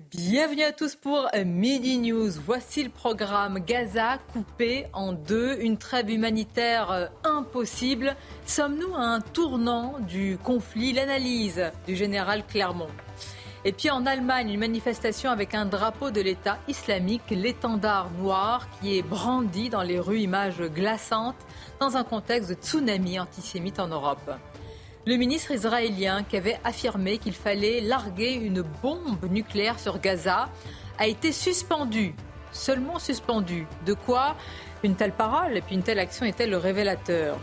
Bienvenue à tous pour Midi News. Voici le programme Gaza coupé en deux, une trêve humanitaire euh, impossible. Sommes-nous à un tournant du conflit? L'analyse du général Clermont. Et puis en Allemagne, une manifestation avec un drapeau de l'État islamique, l'étendard noir, qui est brandi dans les rues, images glaçantes, dans un contexte de tsunami antisémite en Europe. Le ministre israélien qui avait affirmé qu'il fallait larguer une bombe nucléaire sur Gaza a été suspendu, seulement suspendu. De quoi une telle parole et puis une telle action est-elle le révélateur?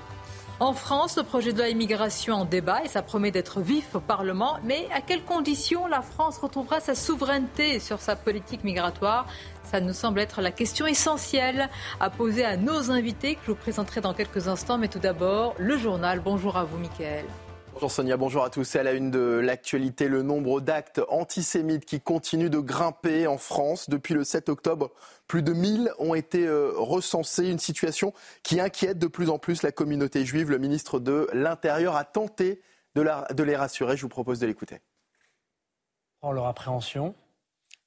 En France, le projet de loi immigration en débat et ça promet d'être vif au Parlement. Mais à quelles conditions la France retrouvera sa souveraineté sur sa politique migratoire? Ça nous semble être la question essentielle à poser à nos invités que je vous présenterai dans quelques instants. Mais tout d'abord, le journal. Bonjour à vous, Mickaël. Bonjour Sonia, bonjour à tous. C'est à la une de l'actualité, le nombre d'actes antisémites qui continuent de grimper en France. Depuis le 7 octobre, plus de 1000 ont été euh, recensés. Une situation qui inquiète de plus en plus la communauté juive. Le ministre de l'Intérieur a tenté de, les rassurer. Je vous propose de l'écouter. Prends leur appréhension.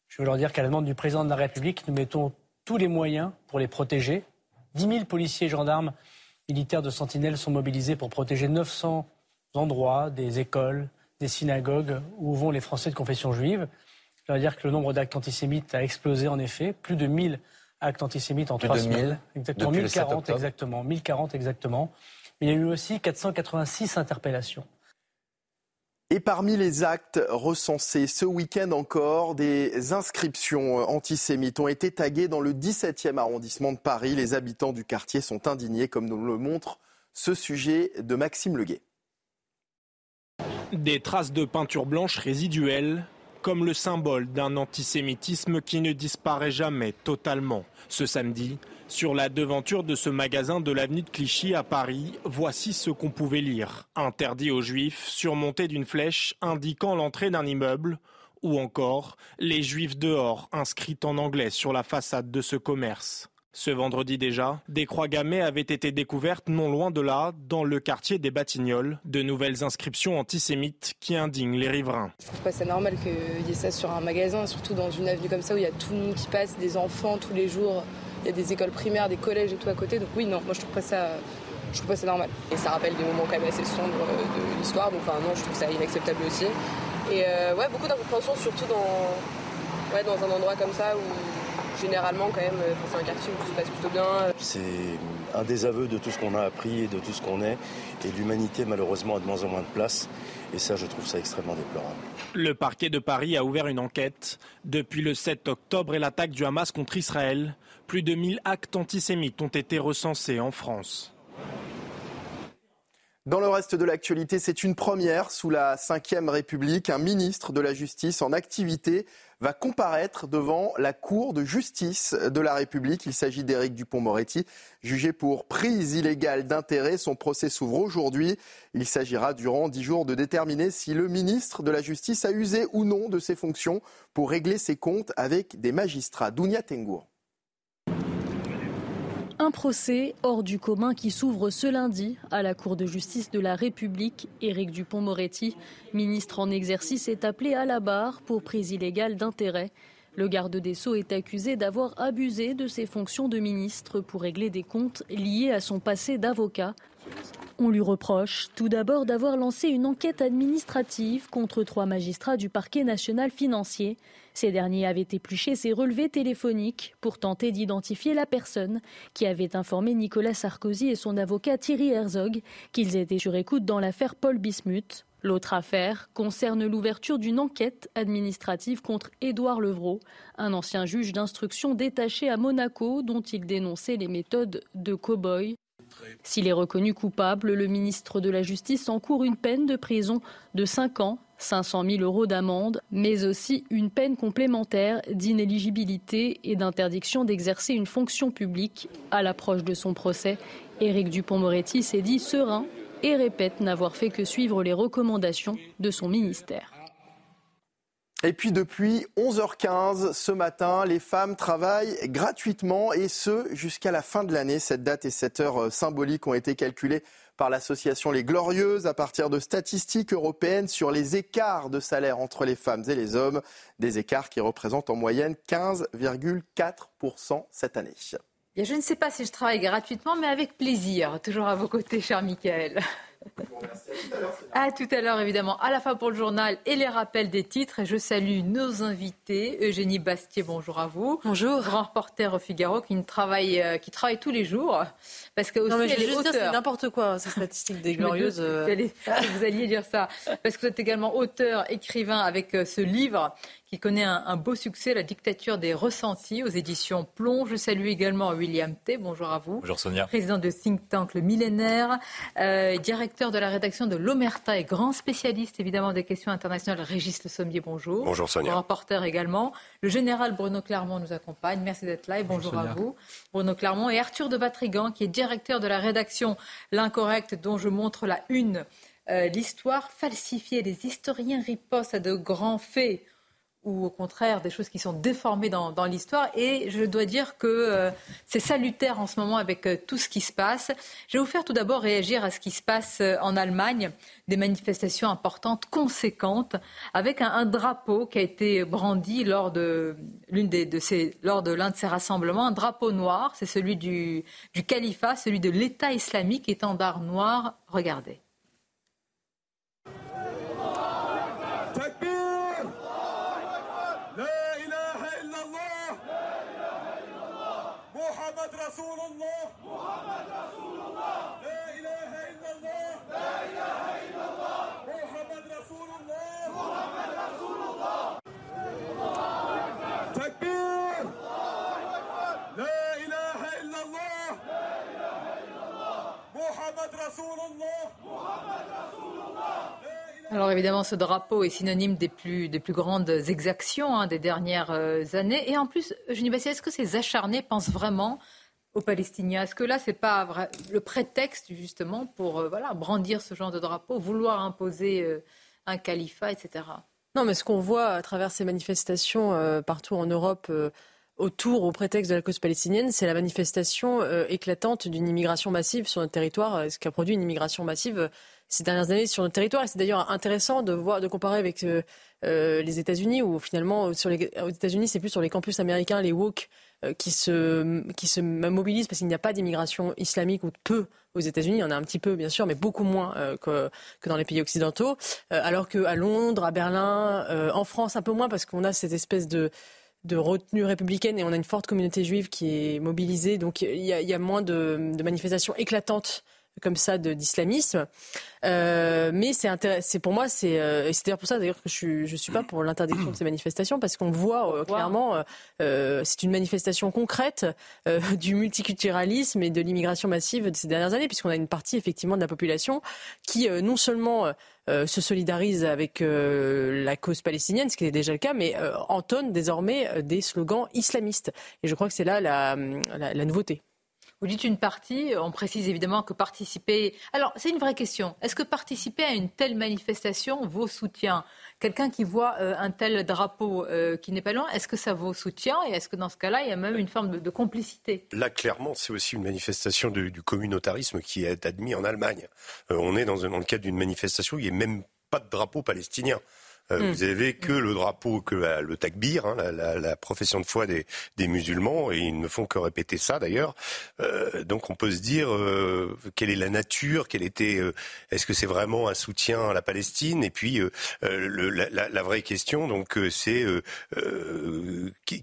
Je veux leur dire qu'à la demande du président de la République, nous mettons tous les moyens pour les protéger. 10 000 policiers, gendarmes, militaires de Sentinelle sont mobilisés pour protéger 900 endroits, des écoles, des synagogues où vont les Français de confession juive. Je dois dire que le nombre d'actes antisémites a explosé en effet, plus de 1000 actes antisémites en trois semaines. Exactement, 1040 exactement, 1040 exactement. Mais il y a eu aussi 486 interpellations. Et parmi les actes recensés ce week-end encore, des inscriptions antisémites ont été taguées dans le 17e arrondissement de Paris. Les habitants du quartier sont indignés, comme nous le montre ce sujet de Maxime Leguet. Des traces de peinture blanche résiduelles, comme le symbole d'un antisémitisme qui ne disparaît jamais totalement. Ce samedi, sur la devanture de ce magasin de l'avenue de Clichy à Paris, voici ce qu'on pouvait lire. Interdit aux juifs, surmonté d'une flèche indiquant l'entrée d'un immeuble, ou encore les juifs dehors, inscrits en anglais sur la façade de ce commerce. Ce vendredi déjà, des croix gammées avaient été découvertes non loin de là, dans le quartier des Batignolles, de nouvelles inscriptions antisémites qui indignent les riverains. Je trouve pas ça normal qu'il y ait ça sur un magasin, surtout dans une avenue comme ça où il y a tout le monde qui passe, des enfants tous les jours, il y a des écoles primaires, des collèges et tout à côté. Donc oui, non, moi je trouve pas ça, je trouve pas ça normal. Et ça rappelle des moments quand même assez sombres euh, de l'histoire, donc enfin non, je trouve ça inacceptable aussi. Et euh, ouais, beaucoup d'incompréhension, surtout dans, ouais, dans un endroit comme ça où généralement, quand même, euh, c'est un quartier où tout se passe plutôt bien. C'est un désaveu de tout ce qu'on a appris et de tout ce qu'on est. Et l'humanité, malheureusement, a de moins en moins de place. Et ça, je trouve ça extrêmement déplorable. Le parquet de Paris a ouvert une enquête. Depuis le 7 octobre et l'attaque du Hamas contre Israël, plus de 1000 actes antisémites ont été recensés en France. Dans le reste de l'actualité, c'est une première sous la Ve République. Un ministre de la Justice en activité va comparaître devant la Cour de justice de la République. Il s'agit d'Éric Dupont-Moretti, jugé pour prise illégale d'intérêt. Son procès s'ouvre aujourd'hui. Il s'agira durant dix jours de déterminer si le ministre de la Justice a usé ou non de ses fonctions pour régler ses comptes avec des magistrats. Dounia Tengour. Un procès hors du commun qui s'ouvre ce lundi à la Cour de justice de la République. Éric Dupont-Moretti, ministre en exercice, est appelé à la barre pour prise illégale d'intérêt. Le garde des Sceaux est accusé d'avoir abusé de ses fonctions de ministre pour régler des comptes liés à son passé d'avocat. On lui reproche tout d'abord d'avoir lancé une enquête administrative contre trois magistrats du parquet national financier. Ces derniers avaient épluché ses relevés téléphoniques pour tenter d'identifier la personne qui avait informé Nicolas Sarkozy et son avocat Thierry Herzog qu'ils étaient sur écoute dans l'affaire Paul Bismuth. L'autre affaire concerne l'ouverture d'une enquête administrative contre Édouard Levrault, un ancien juge d'instruction détaché à Monaco dont il dénonçait les méthodes de cow-boy S'il est reconnu coupable, le ministre de la Justice encourt une peine de prison de 5 ans, 500 000 euros d'amende, mais aussi une peine complémentaire d'inéligibilité et d'interdiction d'exercer une fonction publique. À l'approche de son procès, Éric Dupont-Moretti s'est dit serein et répète n'avoir fait que suivre les recommandations de son ministère. Et puis depuis 11h15 ce matin, les femmes travaillent gratuitement et ce jusqu'à la fin de l'année. Cette date et cette heure euh, symboliques ont été calculées par l'association Les Glorieuses à partir de statistiques européennes sur les écarts de salaire entre les femmes et les hommes, des écarts qui représentent en moyenne 15,4% cette année. je ne sais pas si je travaille gratuitement, mais avec plaisir. Toujours à vos côtés, cher Michael. À tout à l'heure, évidemment, à la fin pour le journal et les rappels des titres. Et je salue nos invités. Eugénie Bastier, bonjour à vous. Bonjour. Grand reporter au Figaro qui travaille, euh, qui travaille tous les jours. Parce que aussi, non, mais je juste dire, c'est n'importe quoi, ces statistiques des glorieuses. Euh. vous alliez dire ça. Parce que vous êtes également auteur, écrivain avec euh, ce livre qui connaît un, beau succès, La dictature des ressentis aux éditions Plomb. Je salue également William T. Bonjour à vous. Bonjour Sonia. Président de think tank Le Millénaire, euh, directeur de la rédaction de l'Omerta et grand spécialiste évidemment des questions internationales. Régis Le Sommier, bonjour. Bonjour Sonia. Rapporteur également. Le général Bruno Clermont nous accompagne. Merci d'être là et bonjour, à vous. Bruno Clermont et Arthur de Vatrigan qui est directeur de la rédaction L'Incorrect dont je montre la une. Euh, l'histoire falsifiée. Les historiens ripostent à de grands faits ou au contraire des choses qui sont déformées dans, l'histoire. Et je dois dire que euh, c'est salutaire en ce moment avec euh, tout ce qui se passe. Je vais vous faire tout d'abord réagir à ce qui se passe euh, en Allemagne, des manifestations importantes, conséquentes, avec un, drapeau qui a été brandi lors de l'un de ces rassemblements, un drapeau noir, c'est celui du, du califat, celui de l'État islamique, étendard noir. Regardez. Alors évidemment, ce drapeau est synonyme des plus, des plus grandes exactions hein, des dernières euh, années. Et en plus, je pas est-ce que ces acharnés pensent vraiment aux Palestiniens Est-ce que là, ce n'est pas le prétexte justement pour euh, voilà, brandir ce genre de drapeau, vouloir imposer euh, un califat, etc. Non, mais ce qu'on voit à travers ces manifestations partout en Europe autour, au prétexte de la cause palestinienne, c'est la manifestation éclatante d'une immigration massive sur notre territoire, ce qui a produit une immigration massive ces dernières années sur notre territoire. Et c'est d'ailleurs intéressant de voir, de comparer avec euh, euh, les États-Unis, où finalement, aux États-Unis, c'est plus sur les campus américains, les woke, euh, qui se qui se mobilisent parce qu'il n'y a pas d'immigration islamique ou peu aux États-Unis. Il y en a un petit peu, bien sûr, mais beaucoup moins que, que dans les pays occidentaux. alors qu'à Londres, à Berlin, en France, un peu moins parce qu'on a cette espèce de de retenue républicaine et on a une forte communauté juive qui est mobilisée. Donc il y y a moins de, de manifestations éclatantes comme ça d'islamisme. Euh, mais c'est pour moi, c'est euh, d'ailleurs pour ça d'ailleurs que je ne suis pas pour l'interdiction de ces manifestations parce qu'on voit euh, clairement, euh, c'est une manifestation concrète du multiculturalisme et de l'immigration massive de ces dernières années, puisqu'on a une partie effectivement de la population qui non seulement se solidarise avec la cause palestinienne, ce qui est déjà le cas, mais entonne désormais des slogans islamistes. Et je crois que c'est là la, la nouveauté. Vous dites une partie, on précise évidemment que participer. Alors, c'est une vraie question. Est-ce que participer à une telle manifestation vaut soutien? Quelqu'un qui voit euh, un tel drapeau euh, qui n'est pas loin, est-ce que ça vaut soutien? Et est-ce que dans ce cas-là, il y a même une forme de, complicité? Là, clairement, c'est aussi une manifestation du communautarisme qui est admis en Allemagne. Euh, on est dans, dans le cadre d'une manifestation où il n'y a même pas de drapeau palestinien. Euh, hmm. Vous avez que le drapeau, que le takbir, hein, la, profession de foi des, musulmans, et ils ne font que répéter ça d'ailleurs. Euh, donc on peut se dire euh, quelle est la nature, quelle était, est-ce que c'est vraiment un soutien à la Palestine? Et puis la, vraie question, donc c'est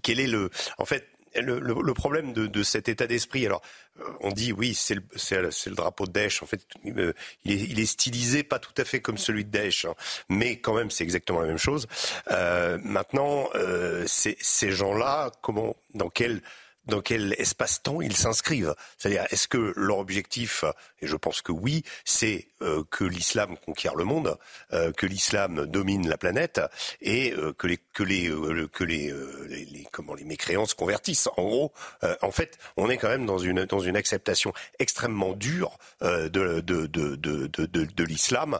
quel est le, en fait, le, problème de, cet état d'esprit, alors euh, on dit oui, c'est le, le, drapeau de Daesh. En fait, il est, stylisé pas tout à fait comme celui de Daesh, hein. mais quand même c'est exactement la même chose. Euh, maintenant, euh, ces gens-là, comment, dans quel dans quel espace-temps ils s'inscrivent. C'est-à-dire, est-ce que leur objectif, et je pense que oui, c'est euh, que l'islam conquiert le monde, euh, que l'islam domine la planète et euh, que les que les que les, les, comment les mécréants se convertissent. En gros, en fait, on est quand même dans une dans une acceptation extrêmement dure de de de de, de, de l'islam,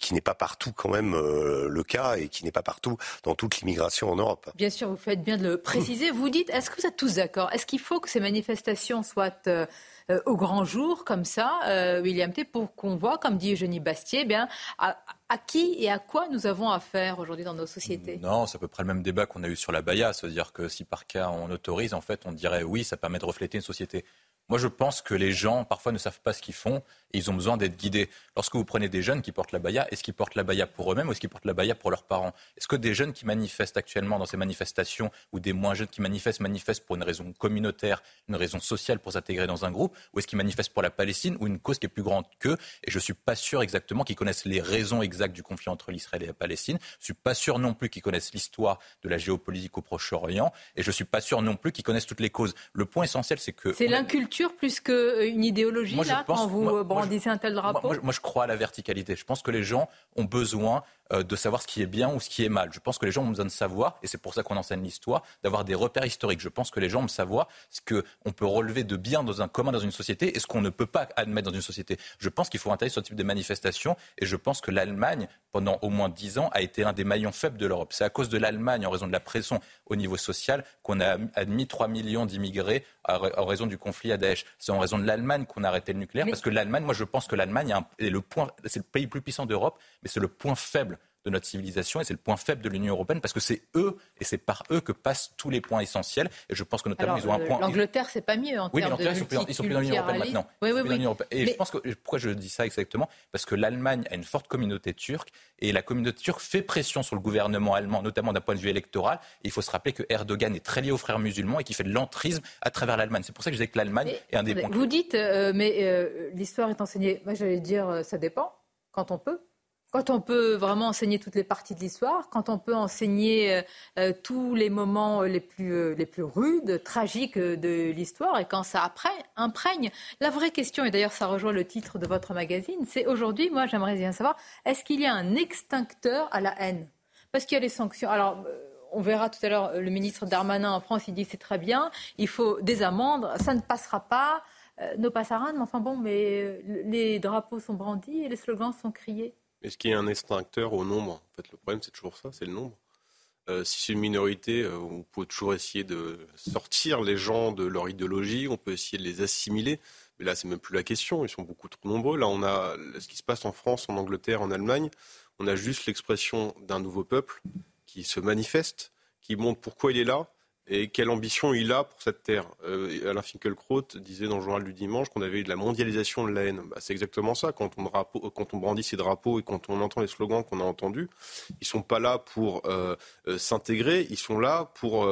qui n'est pas partout quand même le cas et qui n'est pas partout dans toute l'immigration en Europe. Bien sûr, vous faites bien de le préciser. Vous dites, est-ce que vous êtes tous d'accord? Est-ce qu'il faut que ces manifestations soient euh, euh, au grand jour, comme ça, euh, William T, pour qu'on voit, comme dit Eugénie Bastier, eh bien, à, qui et à quoi nous avons affaire aujourd'hui dans nos sociétés? Non, c'est à peu près le même débat qu'on a eu sur la Baïa. C'est-à-dire que si par cas on autorise, en fait, on dirait oui, ça permet de refléter une société. Moi, je pense que les gens, parfois, ne savent pas ce qu'ils font et ils ont besoin d'être guidés. Lorsque vous prenez des jeunes qui portent la baya, est-ce qu'ils portent la baya pour eux-mêmes ou est-ce qu'ils portent la baya pour leurs parents? Est-ce que des jeunes qui manifestent actuellement dans ces manifestations ou des moins jeunes qui manifestent manifestent pour une raison communautaire, une raison sociale pour s'intégrer dans un groupe ou est-ce qu'ils manifestent pour la Palestine ou une cause qui est plus grande qu'eux? Et je ne suis pas sûr exactement qu'ils connaissent les raisons exactes du conflit entre l'Israël et la Palestine. Je ne suis pas sûr non plus qu'ils connaissent l'histoire de la géopolitique au Proche-Orient et je ne suis pas sûr non plus qu'ils connaissent toutes les causes. Le point essentiel, c'est que... C'est l'inculture plus que une idéologie, là, quand vous moi, je crois à la verticalité. Je pense que les gens ont besoin euh, de savoir ce qui est bien ou ce qui est mal. Je pense que les gens ont besoin de savoir, et c'est pour ça qu'on enseigne l'histoire, d'avoir des repères historiques. Je pense que les gens ont savoir ce qu'on peut relever de bien dans un commun dans une société et ce qu'on ne peut pas admettre dans une société. Je pense qu'il faut interdire ce type de manifestation, et je pense que l'Allemagne, pendant au moins dix ans, a été un des maillons faibles de l'Europe. C'est à cause de l'Allemagne, en raison de la pression au niveau social, qu'on a admis 3 millions d'immigrés en raison du conflit à Daesh. C'est en raison de l'Allemagne qu'on a arrêté le nucléaire, parce que l'Allemagne, moi je pense que l'Allemagne est le point, c'est le pays le plus puissant d'Europe, mais c'est le point faible de notre civilisation et c'est le point faible de l'Union européenne parce que c'est eux et c'est par eux que passent tous les points essentiels. Et je pense que notamment ils ont un euh, point. L'Angleterre, c'est pas mieux en oui, termes de ils sont, plus, ils sont plus dans l'Union européenne maintenant. Oui, oui, oui. Et je pense que pourquoi je dis ça exactement? Parce que l'Allemagne a une forte communauté turque et la communauté turque fait pression sur le gouvernement allemand, notamment d'un point de vue électoral. Et il faut se rappeler que Erdogan est très lié aux frères musulmans et qui fait de l'entrisme à travers l'Allemagne. C'est pour ça que je disais que l'Allemagne est un des points. Vous dites, euh, mais euh, l'histoire est enseignée. Moi, j'allais dire, ça dépend quand on peut. Quand on peut vraiment enseigner toutes les parties de l'histoire, quand on peut enseigner euh, euh, tous les moments les plus, euh, les plus rudes, tragiques de l'histoire, et quand ça imprègne. La vraie question, et d'ailleurs ça rejoint le titre de votre magazine, c'est aujourd'hui, moi j'aimerais bien savoir, est-ce qu'il y a un extincteur à la haine? Parce qu'il y a les sanctions. Alors, on verra tout à l'heure le ministre Darmanin en France, il dit c'est très bien, il faut des amendes, ça ne passera pas, nos passarins, mais enfin bon, mais les drapeaux sont brandis et les slogans sont criés. Est-ce qu'il y a un extincteur au nombre? En fait, le problème, c'est toujours ça, c'est le nombre. Euh, si c'est une minorité, euh, on peut toujours essayer de sortir les gens de leur idéologie, on peut essayer de les assimiler. Mais là, c'est même plus la question. Ils sont beaucoup trop nombreux. Là, on a ce qui se passe en France, en Angleterre, en Allemagne. On a juste l'expression d'un nouveau peuple qui se manifeste, qui montre pourquoi il est là, et quelle ambition il a pour cette terre. Euh, Alain Finkielkraut disait dans le journal du dimanche qu'on avait eu de la mondialisation de la haine. Bah, c'est exactement ça. Quand on, brandit ses drapeaux et quand on entend les slogans qu'on a entendus, ils sont pas là pour euh, euh, s'intégrer, ils sont là pour,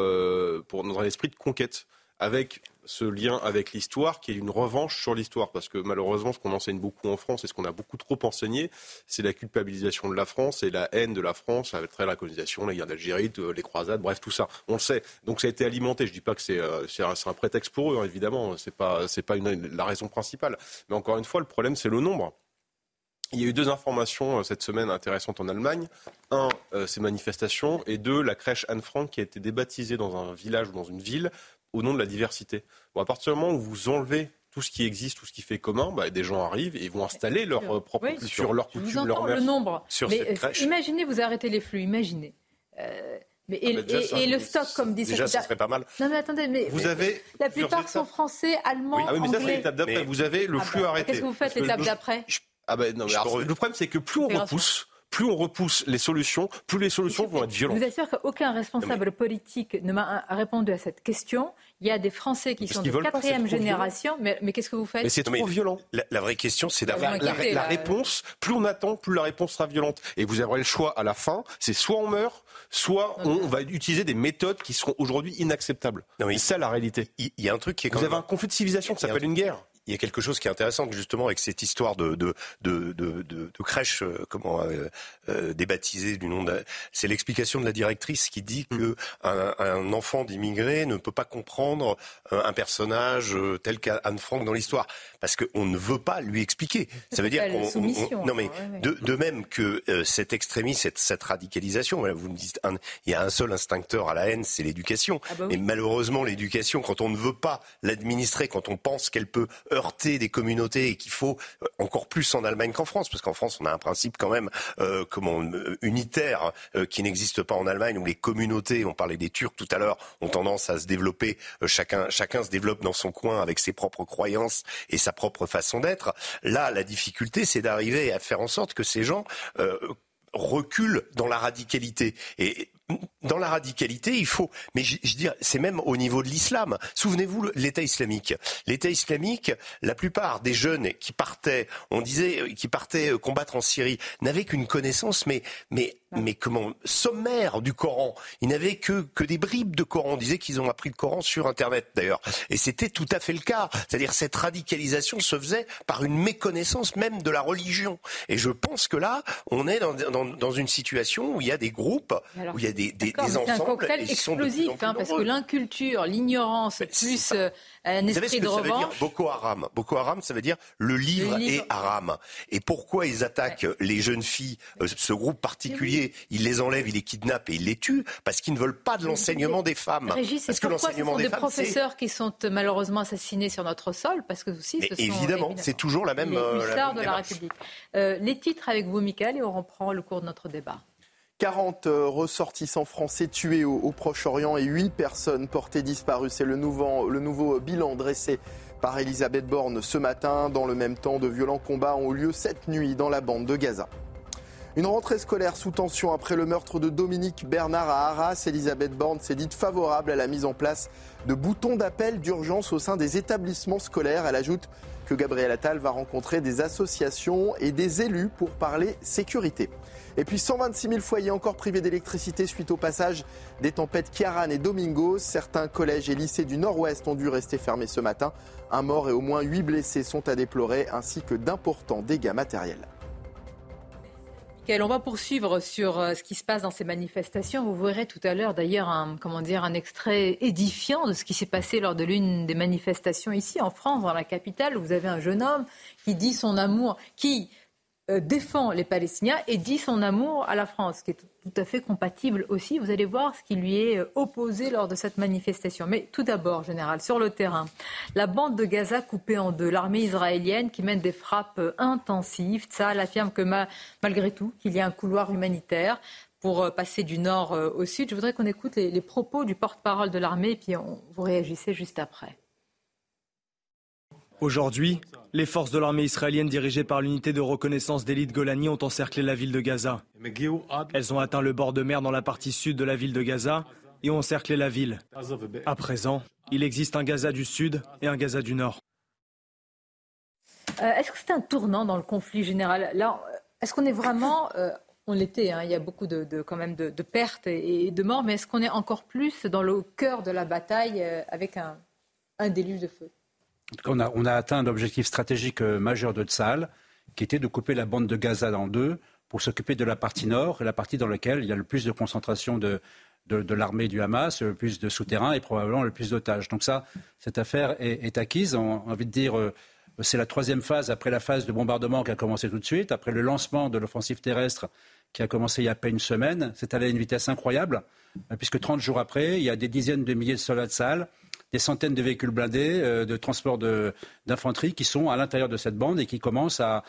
pour dans un esprit de conquête avec ce lien avec l'histoire qui est une revanche sur l'histoire. Parce que malheureusement, ce qu'on enseigne beaucoup en France et ce qu'on a beaucoup trop enseigné, c'est la culpabilisation de la France et la haine de la France avec la colonisation, la guerre d'Algérie, les croisades, bref, tout ça. On le sait. Donc ça a été alimenté. Je ne dis pas que c'est euh, un, prétexte pour eux, hein, évidemment. Ce n'est pas, pas la raison principale. Mais encore une fois, le problème, c'est le nombre. Il y a eu deux informations euh, cette semaine intéressantes en Allemagne. Un, euh, ces manifestations, et deux, la crèche Anne Frank qui a été débaptisée dans un village ou dans une ville au nom de la diversité. Bon, à partir du moment où vous enlevez tout ce qui existe, tout ce qui fait commun, bah, des gens arrivent et vont installer leur euh, propre culture, leur coutume, leur le nombre. Sur mais, euh, imaginez, vous arrêtez les flux, imaginez. Euh, mais et, ah, le stock, comme dit Déjà, ça serait pas mal. Non, mais attendez, mais vous avez la plupart sont français, allemands, Ah oui, mais ça, c'est l'étape d'après. Vous avez le ah flux bah, arrêté. Qu'est-ce que vous faites l'étape d'après ah ben non, le problème, c'est que plus on repousse, plus on repousse les solutions, plus les solutions vont être violentes. Je vous assure qu'aucun responsable politique ne m'a répondu à cette question. Il y a des Français qui sont de quatrième génération, mais, qu'est-ce que vous faites Mais c'est trop violent. La, vraie question, c'est d'avoir la, réponse. Plus on attend, plus la réponse sera violente. Et vous aurez le choix à la fin. C'est soit on meurt, soit on, va utiliser des méthodes qui seront aujourd'hui inacceptables. C'est ça la réalité. Il y, a un truc qui est. Vous avez un conflit de civilisation qui s'appelle une guerre il y a quelque chose qui est intéressant justement avec cette histoire de, de, de, de, de crèche, euh, comment euh, euh, débaptisée du nom de... C'est l'explication de la directrice qui dit que un, un enfant d'immigré ne peut pas comprendre un personnage tel qu'Anne Frank dans l'histoire parce qu'on ne veut pas lui expliquer. Ça veut dire qu'on... Non mais de, de, même que cet extrémisme, cette, cette radicalisation, vous me dites, il y a un seul instincteur à la haine, c'est l'éducation. Ah bah Et malheureusement, l'éducation, quand on ne veut pas l'administrer, quand on pense qu'elle peut heurter des communautés et qu'il faut euh, encore plus en Allemagne qu'en France, parce qu'en France on a un principe quand même euh, comment euh, unitaire euh, qui n'existe pas en Allemagne où les communautés, on parlait des Turcs tout à l'heure, ont tendance à se développer. chacun chacun se développe dans son coin avec ses propres croyances et sa propre façon d'être. Là, la difficulté, c'est d'arriver à faire en sorte que ces gens reculent dans la radicalité. Dans la radicalité, il faut, mais je, je dis, c'est même au niveau de l'islam. Souvenez-vous, l'État islamique. L'État islamique, la plupart des jeunes qui partaient, on disait, qui partaient combattre en Syrie, n'avaient qu'une connaissance, mais mais comment sommaire du Coran. Ils n'avaient que, que des bribes de Coran. On disait qu'ils ont appris le Coran sur Internet d'ailleurs. Et c'était tout à fait le cas. C'est-à-dire cette radicalisation se faisait par une méconnaissance même de la religion. Et je pense que là, on est dans, dans, dans une situation où il y a des groupes, où il y a des, des, des ensembles. C'est un cocktail explosif, hein, parce que l'inculture, l'ignorance, plus euh, un esprit Vous savez ce que ça veut dire Boko Haram? Boko Haram, ça veut dire le livre, le livre. est haram. Et pourquoi ils attaquent ouais. les jeunes filles, euh, ce groupe particulier il les enlève, il les kidnappe et il les tue parce qu'ils ne veulent pas de l'enseignement des femmes. Régis, parce que l'enseignement des, des femmes, professeurs qui sont euh, malheureusement assassinés sur notre sol parce que aussi ce sont, évidemment, c'est toujours la même. Les euh, la de la République. Euh, les titres avec vous, Michael, et on reprend le cours de notre débat. 40 ressortissants français tués au, au Proche-Orient et 8 personnes portées disparues. C'est le nouveau, le nouveau bilan dressé par Elisabeth Borne ce matin. Dans le même temps, de violents combats ont eu lieu cette nuit dans la bande de Gaza. Une rentrée scolaire sous tension après le meurtre de Dominique Bernard à Arras. Elisabeth Borne s'est dite favorable à la mise en place de boutons d'appel d'urgence au sein des établissements scolaires. Elle ajoute que Gabriel Attal va rencontrer des associations et des élus pour parler sécurité. Et puis 126 000 foyers encore privés d'électricité suite au passage des tempêtes Kiaran et Domingos. Certains collèges et lycées du nord-ouest ont dû rester fermés ce matin. Un mort et au moins 8 blessés sont à déplorer ainsi que d'importants dégâts matériels. On va poursuivre sur euh, ce qui se passe dans ces manifestations. Vous verrez tout à l'heure d'ailleurs un, comment dire, un extrait édifiant de ce qui s'est passé lors de l'une des manifestations ici en France, dans la capitale. Vous avez un jeune homme qui dit son amour, qui euh, défend les Palestiniens et dit son amour à la France, tout à fait compatible aussi. Vous allez voir ce qui lui est euh, opposé lors de cette manifestation. Mais tout d'abord, général, sur le terrain, la bande de Gaza coupée en deux, l'armée israélienne qui mène des frappes euh, intensives. Tsahal affirme que malgré tout, qu'il y a un couloir humanitaire pour passer du nord au sud. Je voudrais qu'on écoute les, les, propos du porte-parole de l'armée et puis on, vous réagissez juste après. Aujourd'hui, les forces de l'armée israélienne dirigées par l'unité de reconnaissance d'élite Golani ont encerclé la ville de Gaza. Elles ont atteint le bord de mer dans la partie sud de la ville de Gaza et ont encerclé la ville. À présent, il existe un Gaza du sud et un Gaza du nord. Euh, est-ce que c'est un tournant dans le conflit général? Là, est-ce qu'on est vraiment euh, on l'était, hein, il y a beaucoup de, quand même de, pertes et de morts, mais est-ce qu'on est encore plus dans le cœur de la bataille euh, avec un déluge de feu? On a, atteint l'objectif stratégique euh, majeur de Tsahal, qui était de couper la bande de Gaza en deux pour s'occuper de la partie nord, la partie dans laquelle il y a le plus de concentration de, l'armée du Hamas, le plus de souterrains et probablement le plus d'otages. Donc ça, cette affaire est, acquise. On a envie de dire, euh, c'est la troisième phase après la phase de bombardement qui a commencé tout de suite, après le lancement de l'offensive terrestre qui a commencé il y a à une semaine. C'est allé à une vitesse incroyable, euh, puisque 30 jours après, il y a des dizaines de milliers de soldats de salle des centaines de véhicules blindés, euh, de transport d'infanterie qui sont à l'intérieur de cette bande et qui commencent à,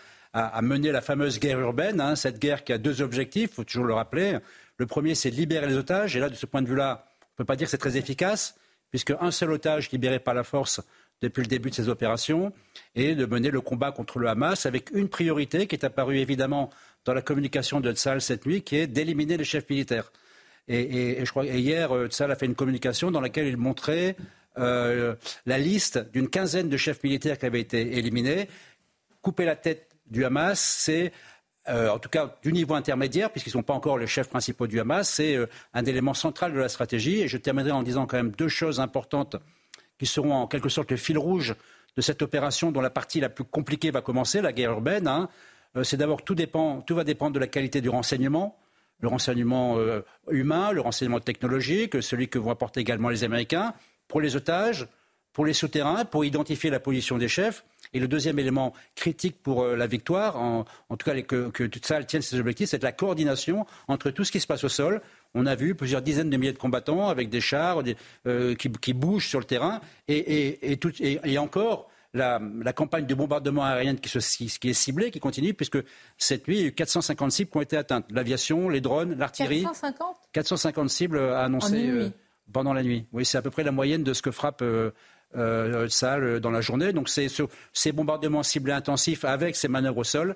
mener la fameuse guerre urbaine, hein, cette guerre qui a deux objectifs, il faut toujours le rappeler. Le premier, c'est de libérer les otages, et là, de ce point de vue-là, on ne peut pas dire que c'est très efficace, puisque un seul otage libéré par la force depuis le début de ces opérations est de mener le combat contre le Hamas avec une priorité qui est apparue évidemment dans la communication de Tzal cette nuit, qui est d'éliminer les chefs militaires. Et, et, et je crois et hier, Tzal a fait une communication dans laquelle il montrait euh, la liste d'une quinzaine de chefs militaires qui avaient été éliminés. Couper la tête du Hamas, c'est euh, en tout cas du niveau intermédiaire, puisqu'ils ne sont pas encore les chefs principaux du Hamas, c'est euh, un élément central de la stratégie. Et je terminerai en disant quand même deux choses importantes qui seront en quelque sorte le fil rouge de cette opération dont la partie la plus compliquée va commencer, la guerre urbaine, hein, c'est d'abord tout, tout va dépendre de la qualité du renseignement, le renseignement humain, le renseignement technologique, celui que vont apporter également les Américains, pour les otages, pour les souterrains, pour identifier la position des chefs. Et le deuxième élément critique pour euh, la victoire, en, tout cas que, que tout ça tienne ses objectifs, c'est la coordination entre tout ce qui se passe au sol. On a vu plusieurs dizaines de milliers de combattants avec des chars qui, bougent sur le terrain. Et, et encore, la, campagne de bombardement aérien qui, est ciblée, qui continue, puisque cette nuit, il y a eu 450 cibles qui ont été atteintes. L'aviation, les drones, l'artillerie. 450 450 cibles annoncées euh, pendant la nuit. Oui, c'est à peu près la moyenne de ce que frappe euh, euh, euh dans la journée. Donc c'est ces bombardements ciblés intensifs avec ces manœuvres au sol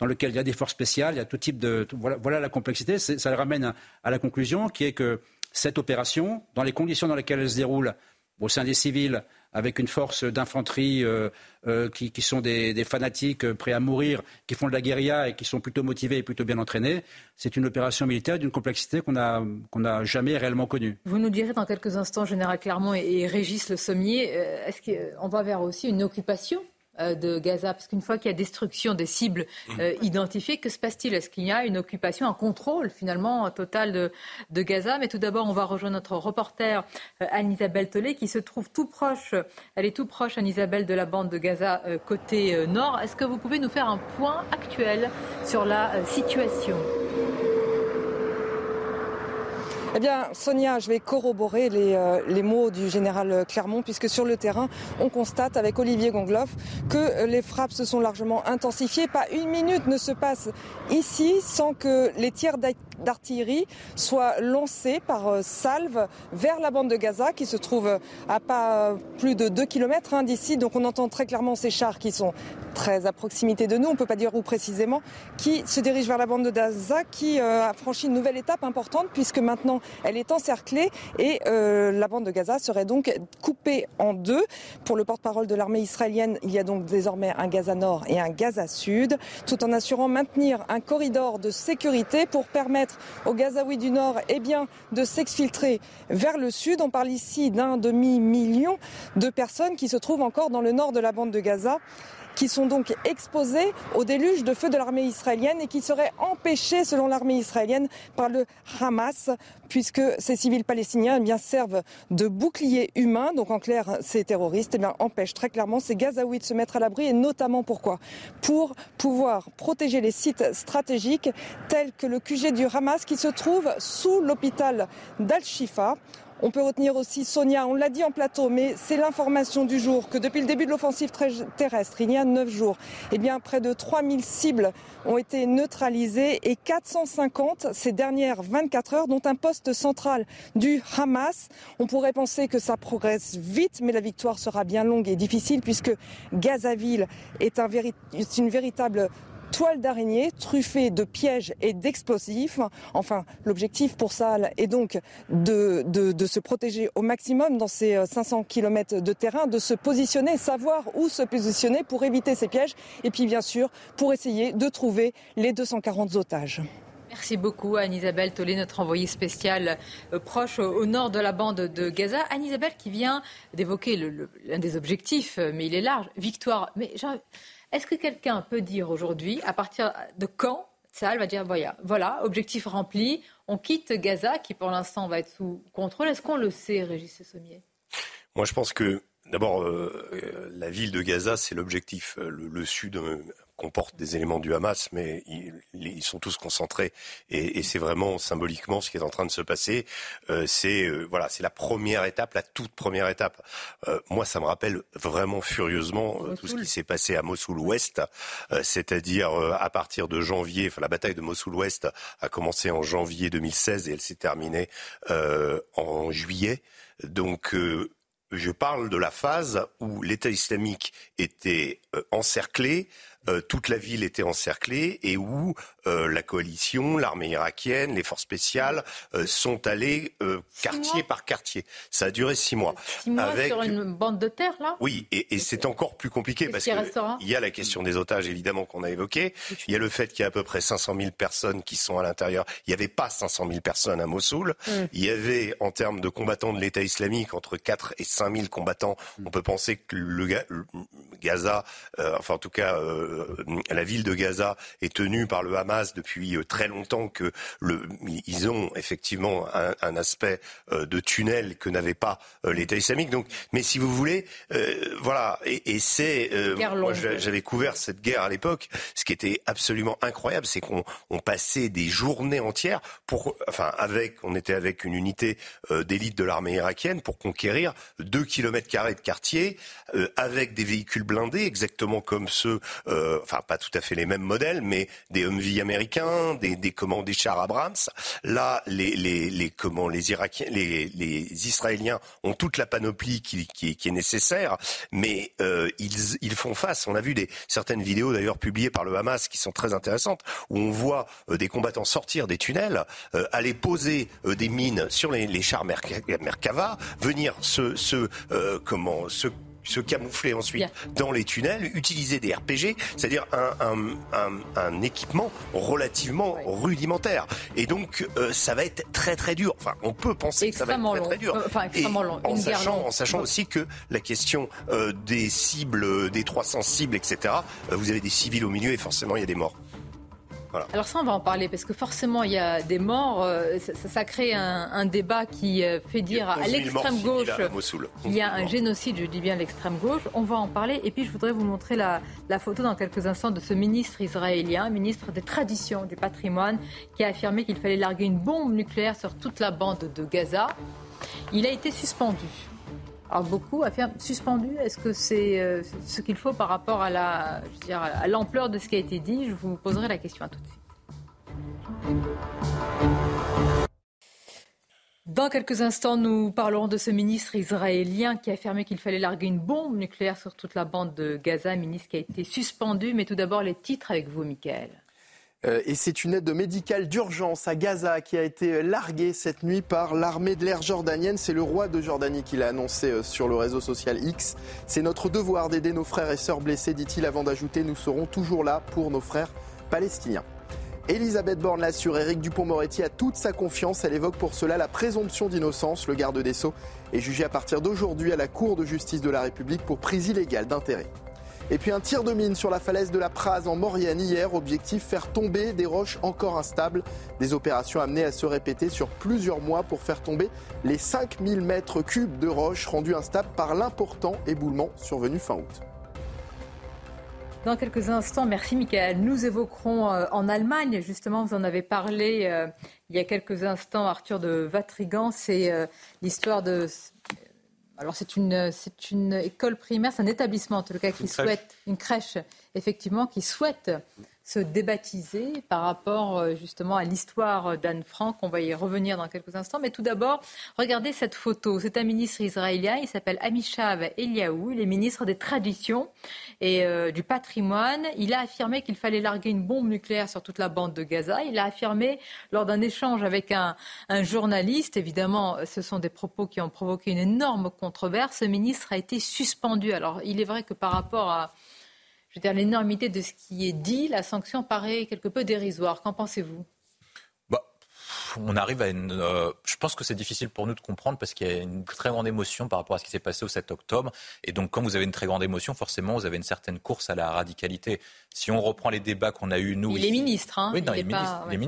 dans lesquels il y a des forces spéciales, il y a tout type de... Voilà, la complexité. Ça le ramène à la conclusion qui est que cette opération, dans les conditions dans lesquelles elle se déroule, au sein des civils, avec une force d'infanterie euh, euh, qui, sont des, fanatiques euh, prêts à mourir, qui font de la guérilla et qui sont plutôt motivés et plutôt bien entraînés. C'est une opération militaire d'une complexité qu'on n'a jamais réellement connue. Vous nous direz dans quelques instants, Général Clermont et, et Régis Le Sommier, est-ce qu'on va vers aussi une occupation euh, de Gaza Parce qu'une fois qu'il y a destruction des cibles euh, identifiées, que se passe-t-il? Est-ce qu'il y a une occupation, un contrôle finalement total de, Gaza? Mais tout d'abord, on va rejoindre notre reporter euh, Anne-Isabelle Tollet qui se trouve tout proche, elle est tout proche, Anne-Isabelle, de la bande de Gaza côté nord. Est-ce que vous pouvez nous faire un point actuel sur la situation? Eh bien, Sonia, je vais corroborer les, euh, les, mots du général Clermont, puisque sur le terrain, on constate avec Olivier Gongloff que les frappes se sont largement intensifiées. Pas une minute ne se passe ici sans que les tirs d'artillerie soient lancés par euh, salve vers la bande de Gaza, qui se trouve à pas plus de 2 km hein, d'ici. Donc on entend très clairement ces chars qui sont très à proximité de nous, on ne peut pas dire où précisément, qui se dirigent vers la bande de Gaza, qui euh, a franchi une nouvelle étape importante, puisque maintenant elle est encerclée et euh, la bande de Gaza serait donc coupée en deux. Pour le porte-parole de l'armée israélienne, il y a donc désormais un Gaza Nord et un Gaza Sud, tout en assurant maintenir un corridor de sécurité pour permettre aux Gazaouis du Nord eh bien, de s'exfiltrer vers le Sud. On parle ici d'un demi-million de personnes qui se trouvent encore dans le nord de la bande de Gaza qui sont donc exposés au déluge de feu de l'armée israélienne et qui seraient empêchés, selon l'armée israélienne, par le Hamas, puisque ces civils palestiniens eh bien, servent de bouclier humain. Donc en clair, ces terroristes eh empêchent très clairement ces Gazaouis de se mettre à l'abri et notamment pourquoi? Pour pouvoir protéger les sites stratégiques tels que le QG du Hamas qui se trouve sous l'hôpital d'Al-Shifa. On peut retenir aussi Sonia, on l'a dit en plateau, mais c'est l'information du jour que depuis le début de l'offensive terrestre, il y a neuf jours, eh bien près de 3000 cibles ont été neutralisées et 450 ces dernières 24 heures, dont un poste central du Hamas. On pourrait penser que ça progresse vite, mais la victoire sera bien longue et difficile puisque Gazaville est une véritable toile d'araignée truffée de pièges et d'explosifs. Enfin, l'objectif pour ça est donc de, de, se protéger au maximum dans ces 500 euh, km de terrain, de se positionner, savoir où se positionner pour éviter ces pièges et puis bien sûr pour essayer de trouver les 240 otages. Merci beaucoup Anne-Isabelle Tollet, notre envoyée spéciale euh, proche au nord de la bande de Gaza. Anne-Isabelle qui vient d'évoquer l'un des objectifs, euh, mais il est large, victoire. Mais est-ce que quelqu'un peut dire aujourd'hui, à partir de quand ça va dire voilà, voilà, objectif rempli, on quitte Gaza, qui pour l'instant va être sous contrôle. Est-ce qu'on le sait, Régis Sommier? Moi, je pense que D'abord, euh, la ville de Gaza, c'est l'objectif. Le, sud comporte des éléments du Hamas, mais ils, sont tous concentrés. Et, c'est vraiment symboliquement ce qui est en train de se passer. Euh, c'est euh, voilà, c'est la première étape, la toute première étape. Euh, moi, ça me rappelle vraiment furieusement tout ce qui s'est passé à Mossoul-Ouest, c'est-à-dire à partir de janvier. Enfin, la bataille de Mossoul-Ouest a commencé en janvier 2016 et elle s'est terminée en juillet. Donc je parle de la phase où l'État islamique était encerclé, euh, toute la ville était encerclée et où euh, la coalition, l'armée irakienne, les forces spéciales euh, sont allées quartier par quartier. Ça a duré six mois. Six mois avec... sur une bande de terre, là? Oui, et, et c'est encore plus compliqué parce qu'il y a la question des otages, évidemment, qu'on a évoqué. Il y a le fait qu'il y a à peu près 500 000 personnes qui sont à l'intérieur. Il n'y avait pas 500 000 personnes à Mossoul. Mm. Il y avait, en termes de combattants de l'État islamique, entre 4 et 5 000 combattants. On peut penser que le, Gaza, enfin en tout cas la ville de Gaza est tenue par le Hamas depuis euh, très longtemps, que le, ils ont effectivement un, un aspect euh, de tunnel que n'avait pas euh, l'État islamique. Donc, mais si vous voulez, voilà, et, et c'est, moi j'avais couvert cette guerre à l'époque. Ce qui était absolument incroyable, c'est qu'on on passait des journées entières pour, enfin, avec, on était avec une unité d'élite de l'armée irakienne pour conquérir deux kilomètres carrés de quartier avec des véhicules blindés, exactement comme ceux euh, enfin pas tout à fait les mêmes modèles, mais des Humvee américains, des, des comment, des chars Abrams. Là, les, les, les comment, les Irakiens, les, les Israéliens ont toute la panoplie qui, qui, qui est nécessaire, mais euh, ils, ils font face. On a vu des certaines vidéos d'ailleurs publiées par le Hamas qui sont très intéressantes, où on voit euh, des combattants sortir des tunnels, euh, aller poser euh, des mines sur les, les chars Merkava, venir se, se comment se se camoufler ensuite dans les tunnels, utiliser des RPG, c'est-à-dire un, équipement relativement rudimentaire. Et donc, euh, ça va être très très dur. Enfin, on peut penser que ça va être très très dur. En, sachant, en sachant aussi que la question euh, des cibles, des 300 cibles, etc., euh, vous avez des civils au milieu et forcément il y a des morts. Alors ça, on va en parler parce que forcément, il y a des morts. Euh, ça, crée un, débat qui euh, fait dire à l'extrême gauche qu'il y a un génocide, je dis bien l'extrême gauche. On va en parler. Et puis, je voudrais vous montrer la, photo dans quelques instants de ce ministre israélien, ministre des traditions, du patrimoine, qui a affirmé qu'il fallait larguer une bombe nucléaire sur toute la bande de Gaza. Il a été suspendu. Alors beaucoup affirment suspendu. Est-ce que c'est euh, ce qu'il faut par rapport à la, à l'ampleur de ce qui a été dit? Je vous poserai la question à tout de suite. Dans quelques instants, nous parlerons de ce ministre israélien qui a affirmé qu'il fallait larguer une bombe nucléaire sur toute la bande de Gaza, ministre qui a été suspendu. Mais tout d'abord, les titres avec vous, Michael. Euh, et c'est une aide médicale d'urgence à Gaza qui a été larguée cette nuit par l'armée de l'air jordanienne. C'est le roi de Jordanie qui l'a annoncé euh, sur le réseau social X. C'est notre devoir d'aider nos frères et sœurs blessés, dit-il avant d'ajouter Nous serons toujours là pour nos frères palestiniens. Elisabeth Borne l'assure, Éric Dupont-Moretti a toute sa confiance. Elle évoque pour cela la présomption d'innocence. Le garde des Sceaux est jugé à partir d'aujourd'hui à la Cour de justice de la République pour prise illégale d'intérêt. Et puis un tir de mine sur la falaise de la Praz en Maurienne hier. Objectif faire tomber des roches encore instables. Des opérations amenées à se répéter sur plusieurs mois pour faire tomber les 5000 mètres cubes de roches rendus instables par l'important éboulement survenu fin août. Dans quelques instants, merci Michael. Nous évoquerons euh, en Allemagne, justement, vous en avez parlé euh, il y a quelques instants, Arthur de Vatrigan, c'est euh, l'histoire de alors c'est une, c'est une école primaire, c'est un établissement en tout cas qui souhaite, une crèche effectivement, qui souhaite se débaptiser par rapport euh, justement à l'histoire d'Anne Frank. On va y revenir dans quelques instants. Mais tout d'abord, regardez cette photo. C'est un ministre israélien. Il s'appelle Amishav Eliaou. Il est ministre des Traditions et euh, du Patrimoine. Il a affirmé qu'il fallait larguer une bombe nucléaire sur toute la bande de Gaza. Il a affirmé lors d'un échange avec un, un journaliste, évidemment, ce sont des propos qui ont provoqué une énorme controverse. Ce ministre a été suspendu. Alors, il est vrai que par rapport à je veux dire, l'énormité de ce qui est dit, la sanction paraît quelque peu dérisoire. Qu'en pensez-vous? On arrive à une. Euh, je pense que c'est difficile pour nous de comprendre parce qu'il y a une très grande émotion par rapport à ce qui s'est passé au 7 octobre. Et donc, quand vous avez une très grande émotion, forcément, vous avez une certaine course à la radicalité. Si on reprend les débats qu'on a eus, nous. Il est ministre, hein. Oui, non, il n'est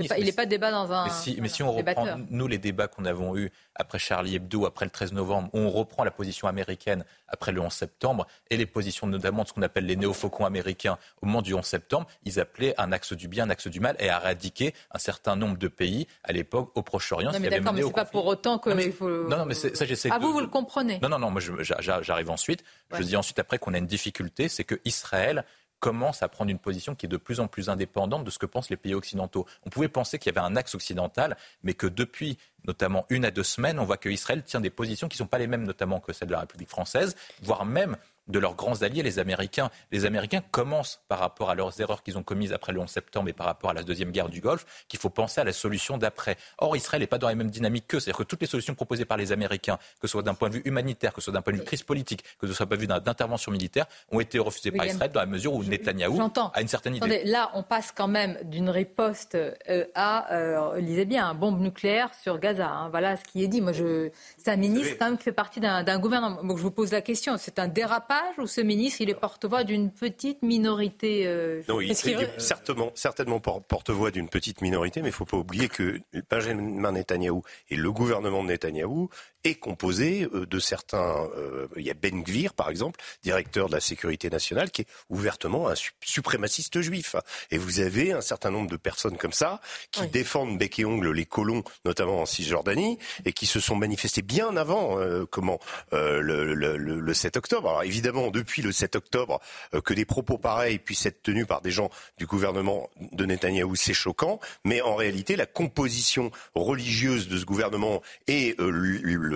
pas, il pas débat dans un. Mais si, mais si on reprend, nous, les débats qu'on avons eus après Charlie Hebdo, après le 13 novembre, où on reprend la position américaine après le 11 septembre et les positions notamment de ce qu'on appelle les néofaucons américains au moment du 11 septembre, ils appelaient un axe du bien, un axe du mal et éradiquer un certain nombre de pays à l'époque au Proche-Orient. Non, mais d'accord, mais c'est pas pour autant que. il faut... Non, non, mais ça, j'essaie. Ah, vous, vous le comprenez. Non, non, non, moi, j'arrive ensuite. Je dis ensuite, après, qu'on a une difficulté, c'est que Israël commence à prendre une position qui est de plus en plus indépendante de ce que pensent les pays occidentaux. On pouvait penser qu'il y avait un axe occidental, mais que depuis notamment une à deux semaines, on voit que Israël tient des positions qui ne sont pas les mêmes, notamment que celles de la République française, voire même de leurs grands alliés, les Américains. Les Américains commencent, par rapport à leurs erreurs qu'ils ont commises après le 11 septembre et par rapport à la deuxième guerre du Golfe, qu'il faut penser à la solution d'après. Or, Israël n'est pas dans la même dynamique qu'eux. C'est-à-dire que toutes les solutions proposées par les Américains, que ce soit d'un point de vue humanitaire, que ce soit d'un point de vue crise politique, que ce soit pas vu d'intervention militaire, ont été refusées par Israël dans la mesure où Netanyahou a une certaine idée. là, on passe quand même d'une riposte euh, à, euh, lisez bien, une bombe nucléaire sur Gaza. Hein. Voilà ce qui est dit. Moi, je, c'est un ministre quand même qui fait partie d'un gouvernement. Donc, je vous pose la question. C'est un dérapage ou ce ministre il est porte-voix d'une petite minorité. Euh, non, il, est certainement, certainement porte-voix d'une petite minorité, mais il ne faut pas oublier que Benjamin Netanyahou et le gouvernement de Netanyahou est composé euh, de certains. Euh, il y a Ben Gvir, par exemple, directeur de la sécurité nationale, qui est ouvertement un suprémaciste juif. Et vous avez un certain nombre de personnes comme ça qui défendent bec et ongle les colons, notamment en Cisjordanie, et qui se sont manifestés bien avant comment le, le, le, 7 octobre. Alors évidemment, depuis le 7 octobre, euh, que des propos pareils puissent être tenus par des gens du gouvernement de Netanyahou, c'est choquant. Mais en réalité, la composition religieuse de ce gouvernement et euh,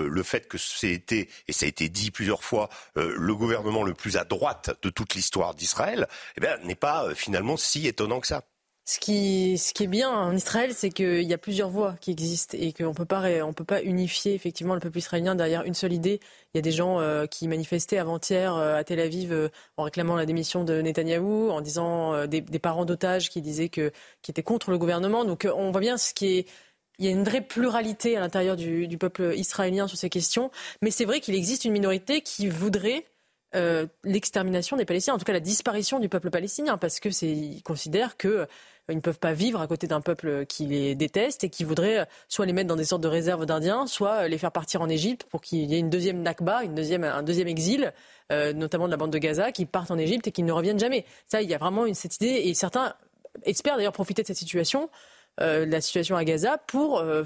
le, fait que c'était, et ça a été dit plusieurs fois, euh, le gouvernement le plus à droite de toute l'histoire d'Israël, eh n'est pas finalement si étonnant que ça. Ce qui, ce qui est bien en Israël, c'est qu'il y a plusieurs voix qui existent et qu'on on peut pas unifier effectivement le peuple israélien derrière une seule idée. Il y a des gens euh, qui manifestaient avant-hier euh, à Tel Aviv euh, en réclamant la démission de Netanyahou, en disant des, des, parents d'otages qui disaient que, qui étaient contre le gouvernement. Donc on voit bien ce qui est il y a une vraie pluralité à l'intérieur du, peuple israélien sur ces questions. Mais c'est vrai qu'il existe une minorité qui voudrait l'extermination des Palestiniens, en tout cas la disparition du peuple palestinien, parce que c'est, considèrent que ils ne peuvent pas vivre à côté d'un peuple qui les déteste et qui voudrait soit les mettre dans des sortes de réserves d'Indiens, soit les faire partir en Égypte pour qu'il y ait une deuxième Nakba, une deuxième, un deuxième exil, euh, notamment de la bande de Gaza, qui partent en Égypte et qui ne reviennent jamais. Ça, il y a vraiment une, cette idée et certains espèrent d'ailleurs profiter de cette situation, euh, la situation à Gaza, pour euh,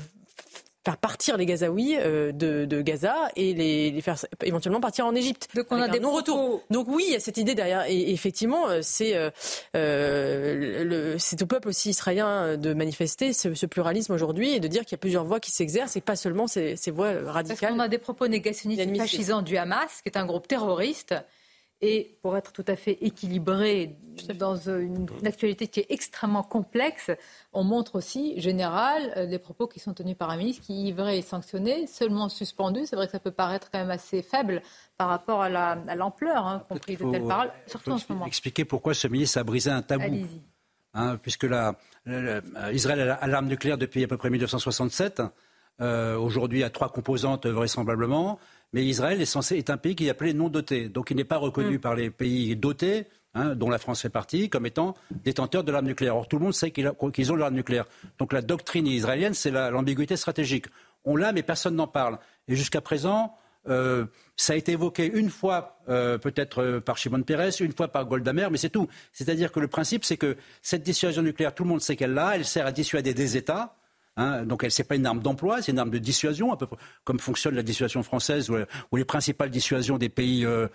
faire partir les Gazaouis euh, de, de, Gaza et les, les, faire éventuellement partir en Égypte. Donc on a des non-retours. Donc oui, il y a cette idée derrière. Et effectivement, euh, c'est euh, euh au peuple aussi israélien de manifester ce, ce pluralisme aujourd'hui et de dire qu'il y a plusieurs voix qui s'exercent et pas seulement ces, ces voix radicales. Parce qu'on a des propos négationnistes fascisants du Hamas, qui est un groupe terroriste et pour être tout à fait équilibré dans une, actualité qui est extrêmement complexe, on montre aussi, général, euh, des propos qui sont tenus par un ministre qui, vrai, est sanctionné, seulement suspendu. C'est vrai que ça peut paraître quand même assez faible par rapport à l'ampleur hein, compris de telles paroles, surtout en ce moment. Expliquer pourquoi ce ministre a brisé un tabou. Hein, puisque la, Israël a l'arme nucléaire depuis à peu près 1967. Euh, aujourd'hui, il y a trois composantes vraisemblablement. Mais Israël est, censé, est un pays qui est appelé non doté. Donc il n'est pas reconnu mm. par les pays dotés, hein, dont la France fait partie, comme étant détenteur de l'arme nucléaire. Or, tout le monde sait qu'ils ont l'arme nucléaire. Donc la doctrine israélienne, c'est l'ambiguïté stratégique. On l'a, mais personne n'en parle. Et jusqu'à présent, euh, ça a été évoqué une fois, euh, peut-être euh, par Shimon Peres, une fois par Goldamer, mais c'est tout. C'est-à-dire que le principe, c'est que cette dissuasion nucléaire, tout le monde sait qu'elle l'a, elle sert à dissuader des États. Hein, donc, ce n'est pas une arme d'emploi, c'est une arme de dissuasion, à peu comme fonctionne la dissuasion française ou, les principales dissuasions des pays, euh,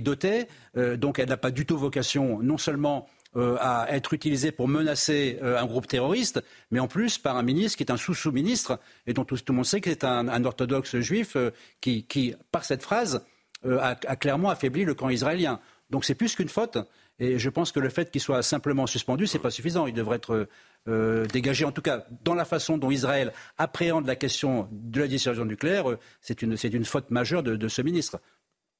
dotés. Euh, donc, elle n'a pas du tout vocation, non seulement euh, à être utilisée pour menacer un groupe terroriste, mais en plus par un ministre qui est un sous-sous-ministre et dont tout, le monde sait qu'il est un, orthodoxe juif qui, par cette phrase, a, a clairement affaibli le camp israélien. Donc, c'est plus qu'une faute. Et je pense que le fait qu'il soit simplement suspendu, ce n'est pas suffisant. Il devrait être euh, dégagé, en tout cas dans la façon dont Israël appréhende la question de la dissuasion nucléaire, euh, c'est une, faute majeure de, ce ministre.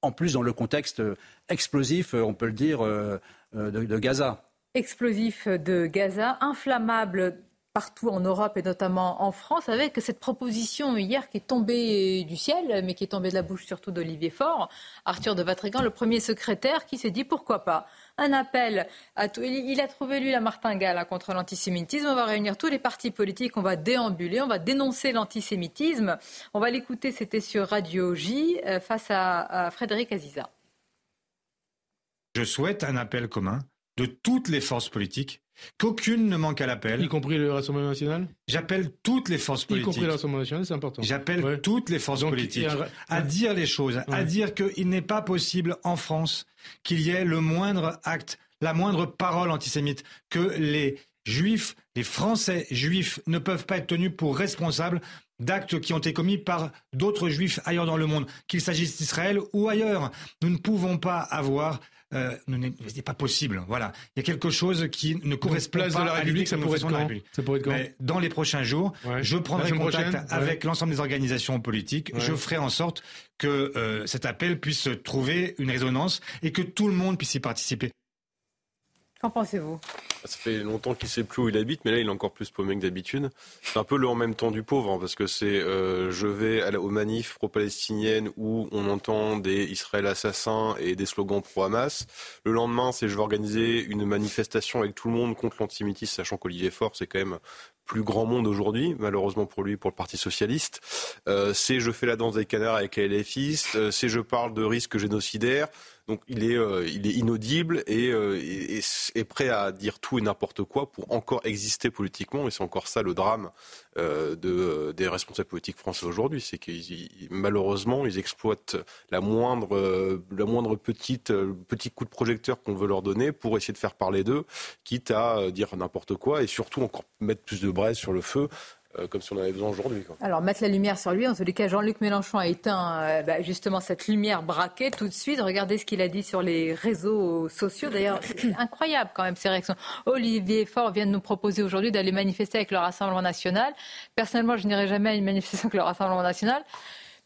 En plus, dans le contexte euh, explosif, on peut le dire, de, de Gaza. Explosif de Gaza, inflammable partout en Europe et notamment en France, avec cette proposition hier qui est tombée du ciel, mais qui est tombée de la bouche surtout d'Olivier Faure, Arthur de Vatrigan, le premier secrétaire, qui s'est dit pourquoi pas un appel à tout. Il a trouvé lui la martingale hein, contre l'antisémitisme. On va réunir tous les partis politiques, on va déambuler, on va dénoncer l'antisémitisme. On va l'écouter, c'était sur Radio J euh, face à Frédéric Aziza. Je souhaite un appel commun de toutes les forces politiques qu'aucune ne manque à l'appel. Y compris le Rassemblement national? J'appelle toutes les forces politiques. Y compris le Rassemblement national, c'est important. J'appelle toutes les forces politiques à dire les choses, à dire qu'il n'est pas possible en France qu'il y ait le moindre acte, la moindre parole antisémite, que les juifs, les Français juifs ne peuvent pas être tenus pour responsables d'actes qui ont été commis par d'autres juifs ailleurs dans le monde, qu'il s'agisse d'Israël ou ailleurs. Nous ne pouvons pas avoir euh, ce n'est pas possible. Voilà, il y a quelque chose qui ne correspond place pas de la à République, ça pourrait être quand République. Ça pourrait être quand Mais dans les prochains jours, Ouais. je prendrai contact prochaine, avec ouais. l'ensemble des organisations politiques. Ouais. Je ferai en sorte que euh, cet appel puisse trouver une résonance et que tout le monde puisse y participer. Qu'en pensez-vous? Ça fait longtemps qu'il sait plus où il habite, mais là il est encore plus paumé que d'habitude. C'est un peu le en même temps du pauvre, hein, parce que c'est euh, je vais à la- aux manifs pro-palestiniennes où on entend des Israël assassins et des slogans pro-Hamas. Le lendemain, c'est je vais organiser une manifestation avec tout le monde contre l'antisémitisme, sachant qu'Olivier Faure, c'est quand même plus grand monde aujourd'hui, malheureusement pour lui, pour le Parti socialiste. Euh, c'est je fais la danse des canards avec les LFistes. Euh, c'est je parle de risques génocidaires. Donc il est, euh, il est inaudible et, euh, et- et est prêt à dire tout et n'importe quoi pour encore exister politiquement. Et c'est encore ça le drame euh, de, euh, des responsables politiques français aujourd'hui, c'est qu'ils ils- malheureusement ils exploitent la moindre, la moindre petite petit coup de projecteur qu'on veut leur donner pour essayer de faire parler d'eux, quitte à dire n'importe quoi et surtout encore mettre plus de braise sur le feu. Euh, comme si on en avait besoin aujourd'hui. Alors, mettre la lumière sur lui, en tous les cas, Jean-Luc Mélenchon a éteint euh, bah, justement cette lumière braquée tout de suite. Regardez ce qu'il a dit sur les réseaux sociaux. D'ailleurs, c'est incroyable quand même ces réactions. Olivier Faure vient de nous proposer aujourd'hui d'aller manifester avec le Rassemblement national. Personnellement, je n'irai jamais à une manifestation avec le Rassemblement national.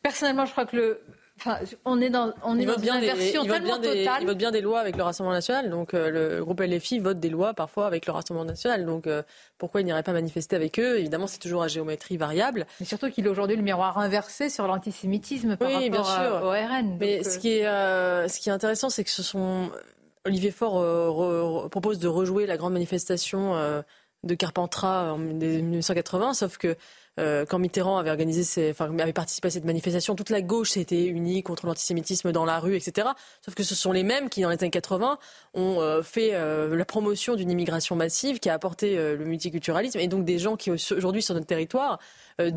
Personnellement, je crois que le. Enfin, on est dans, on est Ils dans bien une des- inversion ils tellement bien des- totale. ils votent bien des lois avec le Rassemblement national. Donc euh, le groupe LFI vote des lois parfois avec le Rassemblement national. Donc euh, pourquoi il n'irait pas manifester avec eux? Évidemment, c'est toujours à géométrie variable. Mais surtout qu'il a aujourd'hui le miroir inversé sur l'antisémitisme par oui, bien rapport à- au RN. Mais Donc, ce euh, qui est euh, ce qui est intéressant, c'est que ce sont Olivier Faure euh, re- re- propose de rejouer la grande manifestation euh, de Carpentras en 1980, sauf que euh, quand Mitterrand avait organisé, avait participé à cette manifestation, toute la gauche s'était unie contre l'antisémitisme dans la rue, etc. Sauf que ce sont les mêmes qui, dans les années 80, ont euh, fait euh, la promotion d'une immigration massive qui a apporté le multiculturalisme, et donc des gens qui aujourd'hui sur notre territoire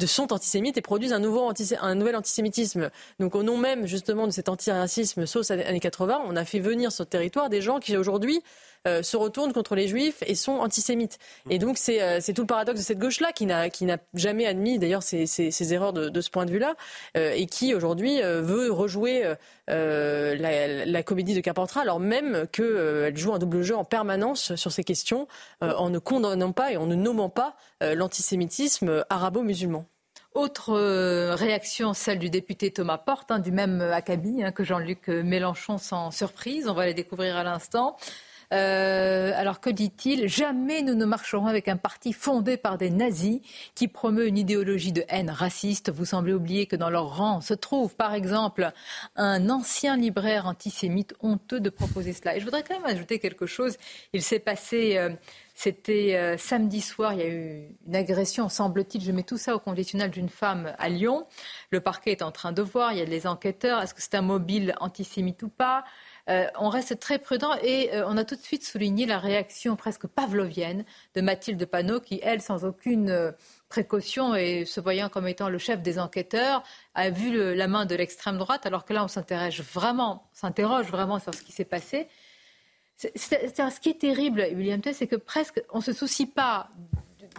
sont antisémites et produisent un, nouveau un nouvel antisémitisme. Donc au nom même justement de cet antiracisme sauce années 80, on a fait venir sur notre territoire des gens qui aujourd'hui euh, se retournent contre les juifs et sont antisémites. Et donc c'est euh, tout le paradoxe de cette gauche-là qui n'a jamais admis d'ailleurs ces, ces, ces erreurs de, ce point de vue-là euh, et qui aujourd'hui veut rejouer la, comédie de Carpentras alors même qu'elle joue un double jeu en permanence sur ces questions en ne condamnant pas et en ne nommant pas l'antisémitisme arabo-musulman. Autre réaction, celle du député Thomas Porte, hein, du même acabit hein, que Jean-Luc Mélenchon, sans surprise. On va les découvrir à l'instant. Euh, alors que dit-il? Jamais nous ne marcherons avec un parti fondé par des nazis qui promeut une idéologie de haine raciste. Vous semblez oublier que dans leur rang se trouve, par exemple, un ancien libraire antisémite honteux de proposer cela. Et je voudrais quand même ajouter quelque chose. Il s'est passé. euh, c'était euh, samedi soir, il y a eu une agression, semble-t-il, je mets tout ça au conditionnel d'une femme à Lyon. Le parquet est en train de voir, il y a les enquêteurs, est-ce que c'est un mobile antisémite ou pas? Euh, On reste très prudent et euh, on a tout de suite souligné la réaction presque pavlovienne de Mathilde Panot qui, elle, sans aucune euh, précaution et se voyant comme étant le chef des enquêteurs, a vu la main de l'extrême droite alors que là, on vraiment, s'interroge vraiment sur ce qui s'est passé. Ce qui est terrible, William Tell, c'est que presque on ne se soucie pas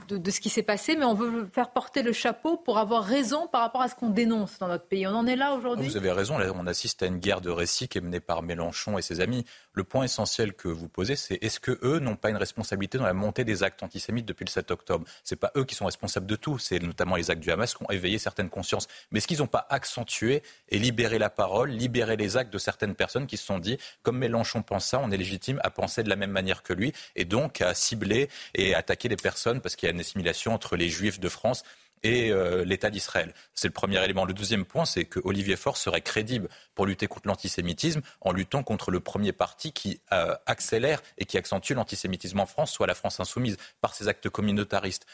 de, de ce qui s'est passé, mais on veut faire porter le chapeau pour avoir raison par rapport à ce qu'on dénonce dans notre pays. On en est là aujourd'hui. Vous avez raison, là, on assiste à une guerre de récits qui est menée par Mélenchon et ses amis. Le point essentiel que vous posez, c'est est-ce que eux n'ont pas une responsabilité dans la montée des actes antisémites depuis le 7 octobre? C'est pas eux qui sont responsables de tout, c'est notamment les actes du Hamas qui ont éveillé certaines consciences. Mais est-ce qu'ils n'ont pas accentué et libéré la parole, libéré les actes de certaines personnes qui se sont dit, comme Mélenchon pense ça, on est légitime à penser de la même manière que lui, et donc à cibler et attaquer les personnes parce qu'il y a une assimilation entre les Juifs de France et euh, l'État d'Israël. C'est le premier élément. Le deuxième point, c'est que Olivier Faure serait crédible pour lutter contre l'antisémitisme en luttant contre le premier parti qui euh, accélère et qui accentue l'antisémitisme en France, soit la France insoumise, par ses actes communautaristes.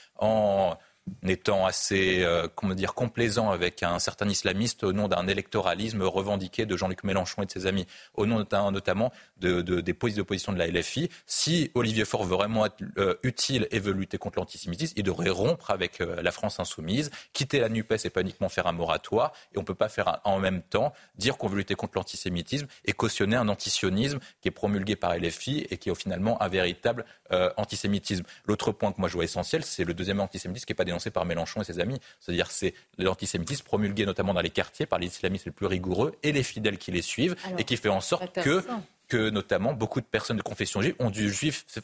Étant assez, euh, comment dire, complaisant avec un certain islamiste au nom d'un électoralisme revendiqué de Jean-Luc Mélenchon et de ses amis, au nom notamment- de, de- des prises d'opposition de la LFI. Si Olivier Faure veut vraiment être euh, utile et veut lutter contre l'antisémitisme, il devrait rompre avec euh, la France insoumise, quitter la NUPES et pas uniquement faire un moratoire. Et on ne peut pas faire en même temps dire qu'on veut lutter contre l'antisémitisme et cautionner un antisionisme qui est promulgué par LFI et qui est finalement un véritable antisémitisme. L'autre point que moi je vois essentiel, c'est le deuxième antisémitisme qui n'est pas dénoncé par Mélenchon et ses amis. C'est-à-dire c'est l'antisémitisme promulgué notamment dans les quartiers par les islamistes les plus rigoureux et les fidèles qui les suivent et qui fait en sorte que que notamment beaucoup de personnes de confession juive ont dû,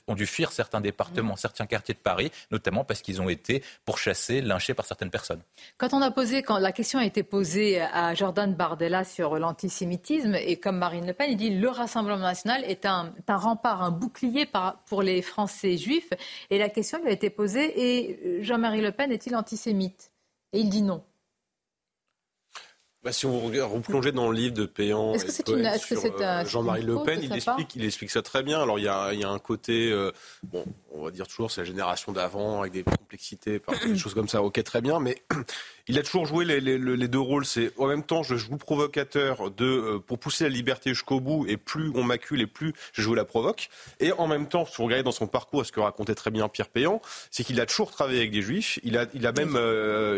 ont dû fuir certains départements, certains quartiers de Paris, notamment parce qu'ils ont été pourchassés, lynchés par certaines personnes. Quand on a posé, quand la question a été posée à Jordan Bardella sur l'antisémitisme, et comme Marine Le Pen, il dit le Rassemblement national est un, un rempart, un bouclier pour les Français juifs, et la question lui a été posée et Jean-Marie Le Pen est-il antisémite? Et il dit non. Bah, si on replongeait dans le livre de Péan est-ce que c'est une, est-ce que c'est euh, Jean-Marie Le Pen, il explique, il explique ça très bien. Alors il y a, il y a un côté, euh, bon, on va dire toujours c'est la génération d'avant avec des complexités, des choses comme ça. Ok, très bien, mais il a toujours joué les, les, les deux rôles. C'est en même temps je joue provocateur de euh, pour pousser la liberté jusqu'au bout et plus on m'accule et plus je joue la provoque. Et en même temps, si vous regardez dans son parcours, ce que racontait très bien Pierre Péan, c'est qu'il a toujours travaillé avec des juifs. Il a, il a même,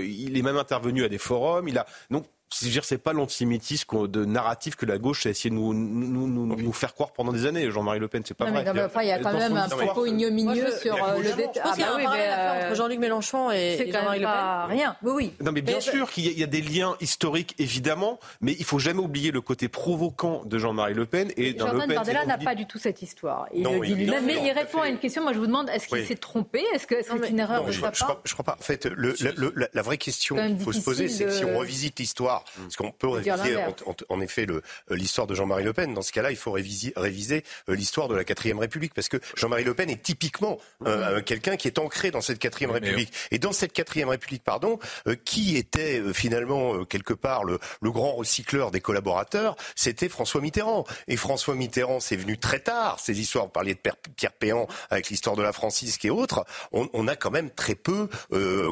il est même intervenu à des forums. Il a donc c'est-à-dire, c'est pas l'antisémitisme de narratif que la gauche a essayé de nous, nous, nous, nous faire croire pendant des années. Jean-Marie Le Pen, c'est pas vrai. il y a quand même un propos ignominieux sur euh, le détail. Ah, bah oui, mais entre Jean-Luc Mélenchon et, Jean-Marie Le Pen. Rien. Oui, oui. Non, mais bien sûr qu'il y, a des liens historiques, évidemment, mais il faut jamais oublier le côté provoquant de Jean-Marie Le Pen et dans Le Pen. Bardella n'a pas du tout cette histoire. Il le dit lui-même, mais il répond à une question. Moi, je vous demande, est-ce qu'il s'est trompé? Est-ce que c'est une erreur de sa part Je crois pas. En fait, la vraie question qu'il faut se poser, c'est que si on revisite l'histoire, parce qu'on peut en, effet l'histoire de Jean-Marie Le Pen. Dans ce cas-là, il faut réviser, réviser euh, l'histoire de la quatrième République, parce que Jean-Marie Le Pen est typiquement euh, quelqu'un qui est ancré dans cette quatrième République. Et dans cette quatrième République, pardon, euh, qui était finalement quelque part le, grand recycleur des collaborateurs, c'était François Mitterrand. Et François Mitterrand, c'est venu très tard. Ces histoires, vous parliez de Pierre Péan avec l'histoire de la Francisque et autres. On, a quand même très peu,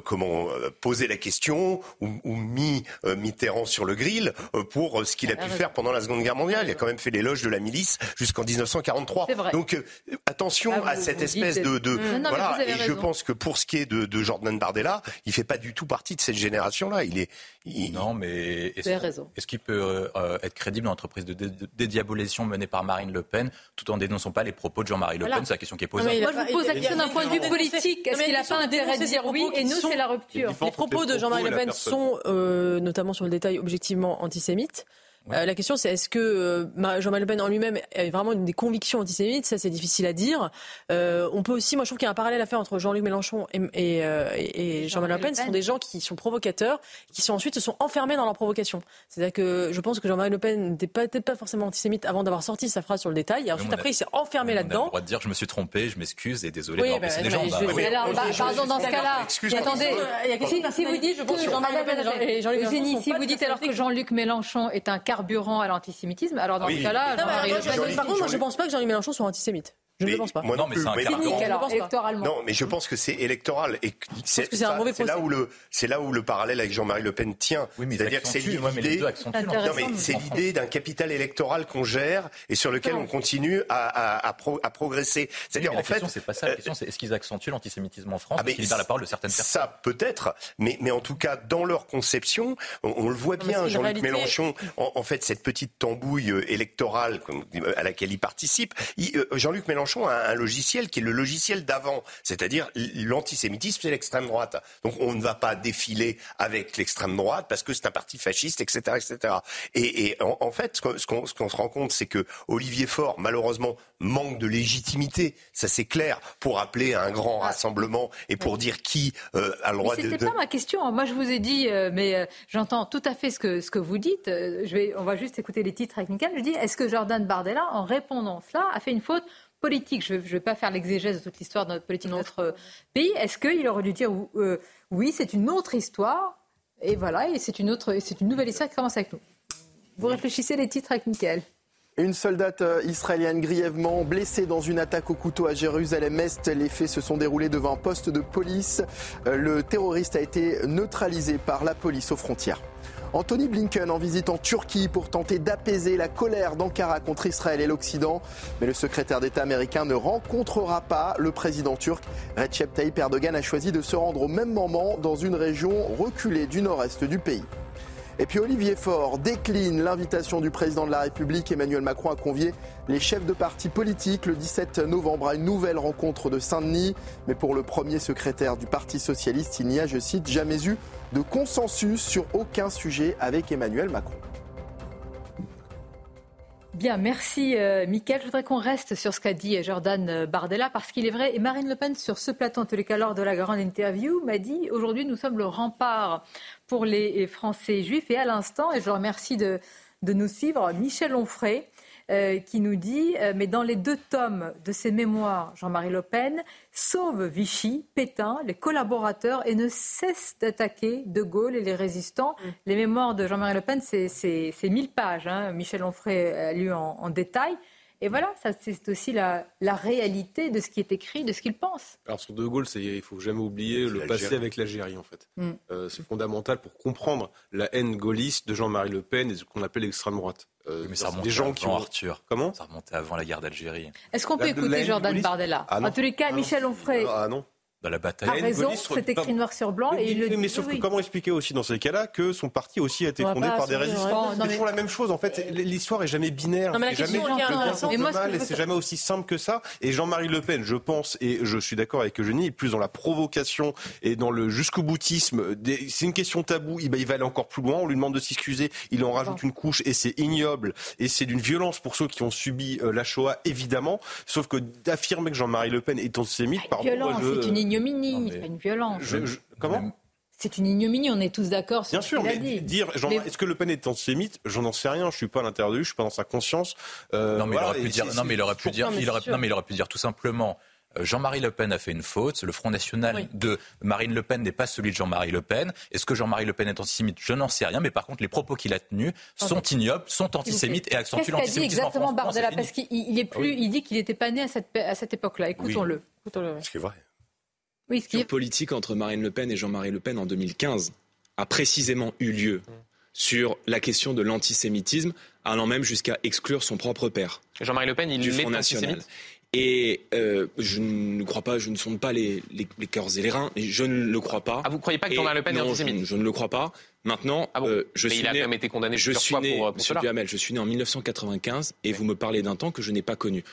comment, posé la question ou, ou mis Mitterrand sur le grill euh, pour euh, ce qu'il a pu faire pendant la Seconde Guerre mondiale. Il a quand même fait l'éloge de la milice jusqu'en 1943. Donc euh, attention ah, à cette espèce de, de voilà. Et je pense que pour ce qui est de, de Jordan Bardella, il fait pas du tout partie de cette génération-là. Il est non, mais est-ce qu'il peut être crédible dans l'entreprise de dédiabolisation menée par Marine Le Pen, tout en dénonçant pas les propos de Jean-Marie Le Pen C'est la question qui est posée. Moi, je vous pose la question d'un point de vue politique. Est-ce qu'il n'a pas intérêt de dire oui et nous, c'est la rupture Les propos de Jean-Marie Le Pen sont, notamment sur le détail, objectivement Euh, la question, c'est est-ce que euh, Jean-Marie Le Pen en lui-même a vraiment des convictions antisémites Ça, c'est difficile à dire. Euh, on peut aussi, moi, je trouve qu'il y a un parallèle à faire entre Jean-Luc Mélenchon et, et, Jean-Marie Le Pen. Ce sont des gens qui sont provocateurs, qui sont ensuite se sont enfermés dans leur provocation. C'est-à-dire que je pense que Jean-Marie Le Pen n'était peut-être pas forcément antisémite avant d'avoir sorti sa phrase sur le détail. Et ensuite, après, il s'est enfermé là-dedans. On a le droit de dire je me suis trompé, je m'excuse et désolé oui, bah, des gens. Bah, pardon, dans ce cas-là, attendez, si vous dites que Jean-Marie Le Pen et Jean-Luc si vous dites alors que Jean-Luc Mélenchon est un carburant à l'antisémitisme, antisémitisme. Alors dans ce cas-là, par contre, moi je pense pas que Jean-Luc Mélenchon soit antisémite. Je ne pense pas. Moi non, mais c'est un alors, électoralement. Non, mais je pense que c'est électoral et c'est là où le c'est là où le parallèle avec Jean-Marie Le Pen tient. C'est-à-dire que c'est l'idée. Non, mais c'est l'idée d'un capital électoral qu'on gère et sur lequel on continue à, progresser. C'est-à-dire en fait, c'est pas ça. La question, c'est est-ce qu'ils accentuent l'antisémitisme en France ah, libèrent la parole de certaines personnes? Ça peut-être, mais mais en tout cas dans leur conception, on, le voit bien. Jean-Luc Mélenchon, en, fait, cette petite tambouille euh, électorale à laquelle il participe, euh, Jean-Luc Mélenchon a un logiciel qui est le logiciel d'avant, c'est-à-dire l'antisémitisme, c'est l'extrême droite. Donc on ne va pas défiler avec l'extrême droite parce que c'est un parti fasciste, etc., etc. Et, en, fait, ce qu'on se rend compte, c'est que Olivier Faure, malheureusement, manque de légitimité. Ça c'est clair pour appeler à un grand ah. rassemblement et pour dire qui euh, a le droit de. C'était pas ma question. Moi je vous ai dit, euh, mais euh, j'entends tout à fait ce que ce que vous dites. je vais, on va juste écouter les titres avec Je dis, est-ce que Jordan Bardella, en répondant cela, a fait une faute politique, je ne vais pas faire l'exégèse de toute l'histoire de notre politique de notre pays, est-ce qu'il aurait dû dire euh, oui, c'est une autre histoire, et voilà, et c'est une, autre, c'est une nouvelle histoire qui commence avec nous Vous réfléchissez les titres avec Mickaël. Une soldate euh, israélienne grièvement blessée dans une attaque au couteau à Jérusalem-Est. Les faits se sont déroulés devant un poste de police. Euh, le terroriste a été neutralisé par la police aux frontières. Anthony Blinken en visite en Turquie pour tenter d'apaiser la colère d'Ankara contre Israël et l'Occident. Mais le secrétaire d'État américain ne rencontrera pas le président turc. Recep Tayyip Erdogan a choisi de se rendre au même moment dans une région reculée du nord-est du pays. Et puis Olivier Faure décline l'invitation du président de la République. Emmanuel Macron a convié les chefs de partis politiques le 17 novembre à une nouvelle rencontre de Saint-Denis. Mais pour le premier secrétaire du Parti socialiste, il n'y a, je cite, jamais eu de consensus sur aucun sujet avec Emmanuel Macron. Bien, merci euh, Mickaël. Je voudrais qu'on reste sur ce qu'a dit Jordan euh, Bardella parce qu'il est vrai, et Marine Le Pen sur ce plateau, en tous les cas lors de la grande interview, m'a dit aujourd'hui nous sommes le rempart pour les Français juifs. Et à l'instant, et je le remercie de, de nous suivre, Michel Onfray euh, qui nous dit euh, Mais dans les deux tomes de ses mémoires, Jean-Marie Le Pen sauve Vichy, Pétain, les collaborateurs et ne cesse d'attaquer De Gaulle et les résistants. Mm. Les mémoires de Jean-Marie Le Pen, c'est 1000 pages. Hein. Michel Onfray a lu en, en détail. Et voilà, ça c'est aussi la, la, réalité de ce qui est écrit, de ce qu'il pense. Alors sur De Gaulle, il faut jamais oublier le passé avec l'Algérie en fait. Mm. Euh, c'est fondamental pour comprendre la haine gaulliste de Jean-Marie Le Pen et ce qu'on appelle l'extrême droite. Euh, mais ça remontait des gens avant qui ont... Arthur. Comment Ça remontait avant la guerre d'Algérie. Est-ce qu'on peut écouter Jordan Bardella ah En tous les cas, ah Michel Onfray. Ah non dans la bataille. A raison, c'est écrit noir sur blanc mais, et il le dit. Mais sauf que comment expliquer aussi dans ces cas-là que son parti aussi a été fondé par des résistants C'est toujours la même chose en fait. L'histoire est jamais binaire. Non, mais c'est jamais et moi, c'est jamais aussi simple que ça. Et Jean-Marie Le Pen, je pense, et je suis d'accord avec Eugénie, est plus dans la provocation et dans le jusqu'au boutisme. C'est une question taboue. Il, il va aller encore plus loin. On lui demande de s'excuser. Il en rajoute une couche et c'est ignoble et c'est d'une violence pour ceux qui ont subi la Shoah, évidemment. Sauf que d'affirmer que Jean-Marie Le Pen est antisémite, pardon. Violence, c'est une ignominie une violence. comment c'est une ignominie, on est tous d'accord sur Bien sûr, mais dit. dire, mais... est-ce que Le Pen est antisémite? J'en n'en sais rien. Je suis pas à l'intérieur de lui, je suis pas dans sa conscience. Euh, non, mais voilà, il aurait pu dire. Non, mais il aurait pu dire. Il aurait, non, mais il aurait pu dire tout simplement. Jean-Marie Le Pen a fait une faute. Le Front National oui. de Marine Le Pen n'est pas celui de Jean-Marie Le Pen. Est-ce que Jean-Marie Le Pen est antisémite? Je n'en sais rien. Mais par contre, les propos qu'il a tenus sont ignobles, sont antisémites et accentuent l'antisémitisme. Qu'est-ce qu'a dit exactement Bardella Parce qu'il est plus. Il dit qu'il n'était pas né à cette, à cette époque-là. Écoutons-le. Écoutons-le. Ce qui est vrai. Oui, ce qui politique entre Marine Le Pen et Jean-Marie Le Pen en 2015 a précisément eu lieu sur la question de l'antisémitisme, allant même jusqu'à exclure son propre père. Jean-Marie Le Pen, il du est Front National. Et euh, je ne crois pas, je ne sonde pas les, les, les cœurs et les reins, et je ne le crois pas. Ah, vous ne croyez pas que Jean-Marie Le Pen non, est antisémite? je, je, ne le crois pas. Maintenant, ah bon euh, je Mais suis il a né, quand même été condamné je plusieurs suis fois né, pour, pour Monsieur cela. Duhamel, je suis né en 1995 et vous me parlez d'un temps que je n'ai pas connu.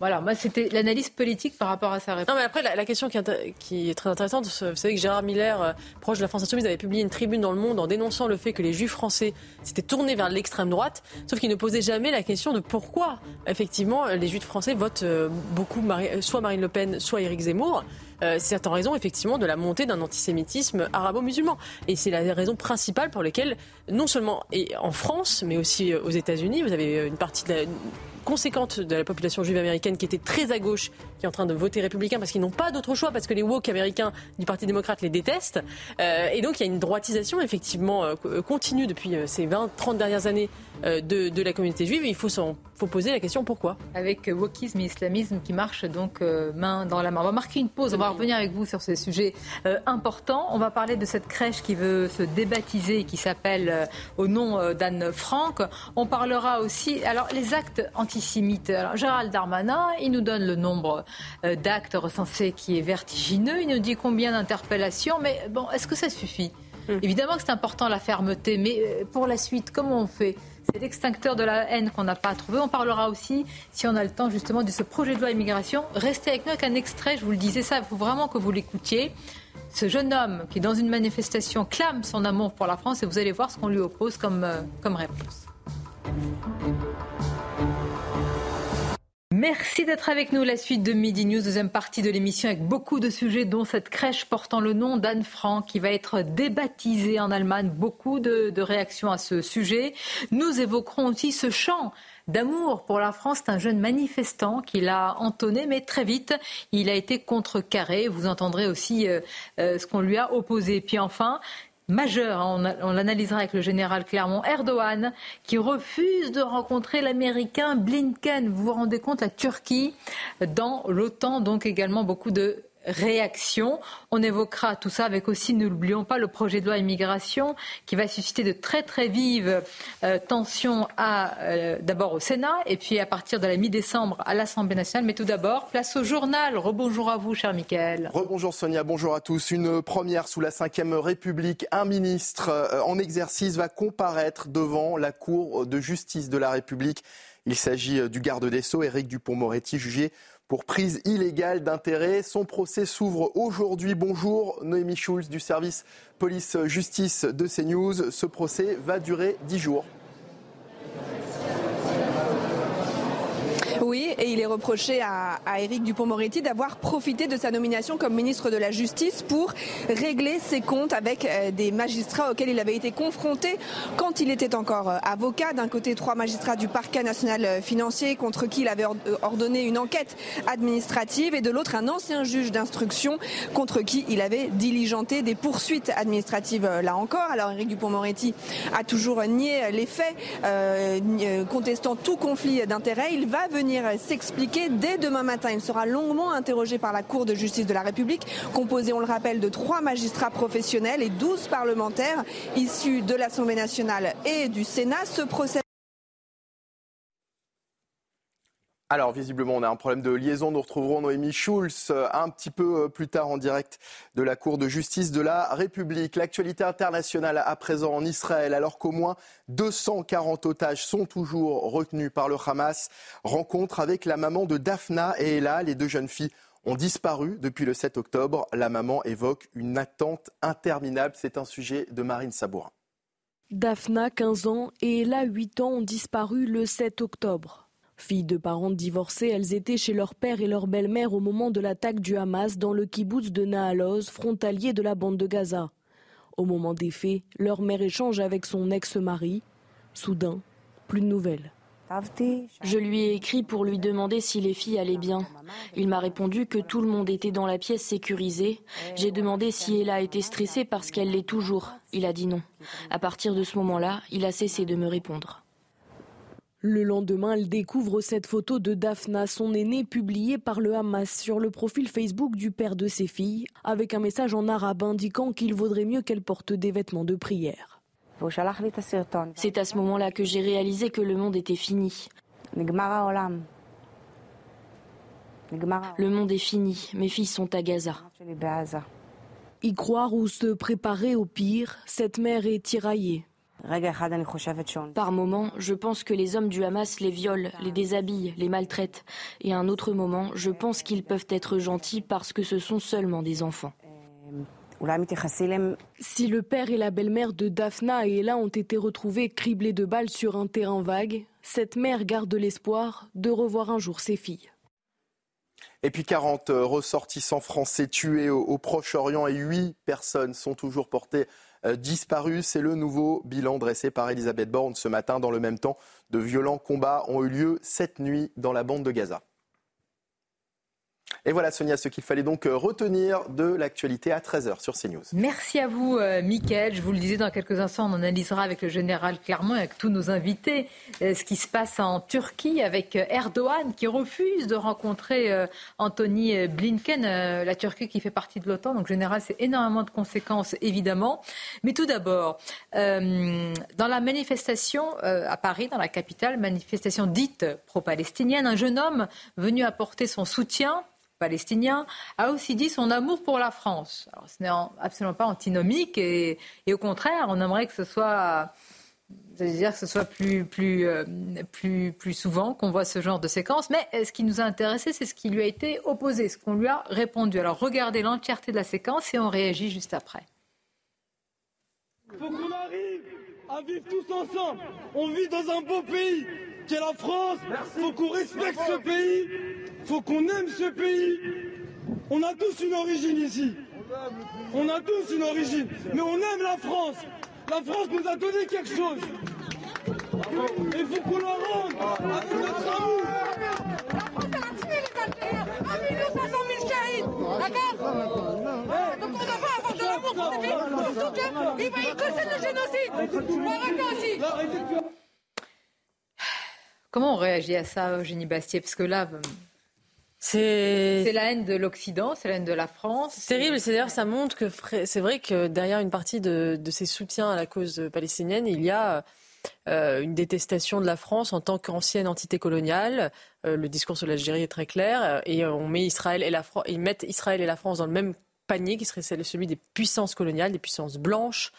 Voilà, moi c'était l'analyse politique par rapport à sa réponse. Non, mais après, la, question qui est, très intéressante, vous savez que Gérard Miller, euh, proche de la France Insoumise, avait publié une tribune dans Le Monde en dénonçant le fait que les juifs français s'étaient tournés vers l'extrême droite, sauf qu'il ne posait jamais la question de pourquoi, effectivement, les juifs français votent euh, beaucoup Marie, soit Marine Le Pen, soit Éric Zemmour. Euh, c'est en raison effectivement de la montée d'un antisémitisme arabo-musulman. Et c'est la raison principale pour laquelle, non seulement en France, mais aussi aux États-Unis, vous avez une partie de la, conséquente de la population juive américaine qui était très à gauche, qui est en train de voter républicain parce qu'ils n'ont pas d'autre choix, parce que les woke américains du Parti démocrate les détestent. Euh, et donc il y a une droitisation effectivement euh, continue depuis euh, ces 20-30 dernières années de, de, la communauté juive. Et il faut, faut poser la question pourquoi? Avec euh, wokisme et islamisme qui marchent donc euh, main dans la main. On va marquer une pause, on va revenir avec vous sur ces sujets importants. On va parler de cette crèche qui veut se débaptiser, qui s'appelle au nom d'Anne Frank. On parlera aussi, alors les actes antisémites. Alors, Gérald Darmanin, il nous donne le nombre d'actes recensés qui est vertigineux. Il nous dit combien d'interpellations. Mais bon, est-ce que ça suffit? Évidemment que c'est important la fermeté, mais pour la suite, comment on fait? C'est l'extincteur de la haine qu'on n'a pas trouvé. On parlera aussi, si on a le temps, justement, de ce projet de loi immigration. Restez avec nous avec un extrait, je vous le disais ça, il faut vraiment que vous l'écoutiez. Ce jeune homme qui, dans une manifestation, clame son amour pour la France et vous allez voir ce qu'on lui oppose comme, euh, comme réponse. Merci d'être avec nous. La suite de Midi News, deuxième partie de l'émission avec beaucoup de sujets, dont cette crèche portant le nom d'Anne Frank qui va être débaptisée en Allemagne. Beaucoup de, réactions à ce sujet. Nous évoquerons aussi ce chant d'amour pour la France. C'est un jeune manifestant qui l'a entonné, mais très vite, il a été contrecarré. Vous entendrez aussi euh, euh, ce qu'on lui a opposé. Puis enfin, majeur. On, on l'analysera avec le général Clermont Erdogan, qui refuse de rencontrer l'Américain Blinken. Vous vous rendez compte, la Turquie dans l'OTAN, donc également beaucoup de réaction. On évoquera tout ça avec aussi, ne l'oublions pas, le projet de loi immigration qui va susciter de très très vives euh, tensions euh, d'abord au Sénat et puis à partir de la mi-décembre à l'Assemblée nationale. Mais tout d'abord, place au journal. Rebonjour à vous, cher Michael. Rebonjour Sonia, bonjour à tous. Une première sous la Ve République. Un ministre euh, en exercice va comparaître devant la Cour de justice de la République. Il s'agit du garde des Sceaux, Éric Dupont-Moretti, jugé pour prise illégale d'intérêt. Son procès s'ouvre aujourd'hui. Bonjour Noémie Schulz du service police-justice de CNews. Ce procès va durer dix jours. Oui, et il est reproché à, Éric Dupont-Moretti d'avoir profité de sa nomination comme ministre de la Justice pour régler ses comptes avec euh, des magistrats auxquels il avait été confronté quand il était encore euh, avocat. D'un côté, trois magistrats du parquet national euh, financier contre qui il avait ordonné une enquête administrative et de l'autre, un ancien juge d'instruction contre qui il avait diligenté des poursuites administratives là encore. Alors Éric Dupont-Moretti a toujours nié les faits, contestant tout conflit d'intérêts. Il va venir s'expliquer dès demain matin. Il sera longuement interrogé par la Cour de justice de la République, composée, on le rappelle, de trois magistrats professionnels et douze parlementaires issus de l'Assemblée nationale et du Sénat. Ce procès Alors, visiblement, on a un problème de liaison. Nous retrouverons Noémie Schulz euh, un petit peu euh, plus tard en direct de la Cour de justice de la République. L'actualité internationale à présent en Israël, alors qu'au moins 240 otages sont toujours retenus par le Hamas. Rencontre avec la maman de Daphna et Ella. Les deux jeunes filles ont disparu depuis le 7 octobre. La maman évoque une attente interminable. C'est un sujet de Marine Sabourin. Daphna, 15 ans, et Ella, 8 ans, ont disparu le 7 octobre. Filles de parents divorcés, elles étaient chez leur père et leur belle-mère au moment de l'attaque du Hamas dans le kibbutz de Naaloz, frontalier de la bande de Gaza. Au moment des faits, leur mère échange avec son ex-mari. Soudain, plus de nouvelles. Je lui ai écrit pour lui demander si les filles allaient bien. Il m'a répondu que tout le monde était dans la pièce sécurisée. J'ai demandé si elle a été stressée parce qu'elle l'est toujours. Il a dit non. À partir de ce moment-là, il a cessé de me répondre. Le lendemain, elle découvre cette photo de Daphna, son aînée, publiée par le Hamas sur le profil Facebook du père de ses filles, avec un message en arabe indiquant qu'il vaudrait mieux qu'elle porte des vêtements de prière. C'est à ce moment-là que j'ai réalisé que le monde était fini. Le monde est fini, mes filles sont à Gaza. Y croire ou se préparer au pire, cette mère est tiraillée. Par moment, je pense que les hommes du Hamas les violent, les déshabillent, les maltraitent. Et à un autre moment, je pense qu'ils peuvent être gentils parce que ce sont seulement des enfants. Si le père et la belle-mère de Daphna et Ella ont été retrouvés criblés de balles sur un terrain vague, cette mère garde l'espoir de revoir un jour ses filles. Et puis 40 ressortissants français tués au, Proche-Orient et 8 personnes sont toujours portées euh, disparu. C'est le nouveau bilan dressé par Elisabeth Borne ce matin. Dans le même temps, de violents combats ont eu lieu cette nuit dans la bande de Gaza. Et voilà, Sonia, ce qu'il fallait donc euh, retenir de l'actualité à 13h sur CNews. Merci à vous, euh. Je vous le disais, dans quelques instants, on analysera avec le général Clermont et avec tous nos invités euh, ce qui se passe en Turquie avec Erdogan qui refuse de rencontrer Anthony Blinken, la Turquie qui fait partie de l'OTAN. Donc, général, c'est énormément de conséquences, évidemment. Mais tout d'abord, dans la manifestation à Paris, dans la capitale, manifestation dite pro-palestinienne, un jeune homme venu apporter son soutien palestinien, a aussi dit son amour pour la France. Alors, ce n'est absolument pas antinomique et, au contraire, on aimerait que ce soit, dire que ce soit plus, plus, euh, plus, plus souvent qu'on voit ce genre de séquence. Mais euh, ce qui nous a intéressé, c'est ce qui lui a été opposé, ce qu'on lui a répondu. Alors, regardez l'entièreté de la séquence et on réagit juste après. Il faut qu'on arrive à vivre tous ensemble. On vit dans un beau pays qui est la France. Il faut qu'on respecte ce pays. Il faut qu'on aime ce pays. On a tous une origine ici. On a tous une origine. Mais on aime la France. La France nous a donné quelque chose. Il faut qu'on la rende avec notre amour. La France a tué les Algériens. 1 500 000 caïds. D'accord Donc on doit pas avoir de l'amour pour ces pays. Surtout qu'il va y le génocide. Faut arrêter aussi. Comment on réagit à ça, Eugénie Bastier? Parce que là, C'est la haine de l'Occident, c'est la haine de la France. C'est terrible, c'est d'ailleurs ça montre que c'est vrai que derrière une partie de, de ces soutiens à la cause palestinienne, il y a euh, une détestation de la France en tant qu'ancienne entité coloniale. Euh, le discours sur l'Algérie est très clair euh, et on met Israël et la ils mettent Israël et la France dans le même panier qui serait celui des puissances coloniales, des puissances blanches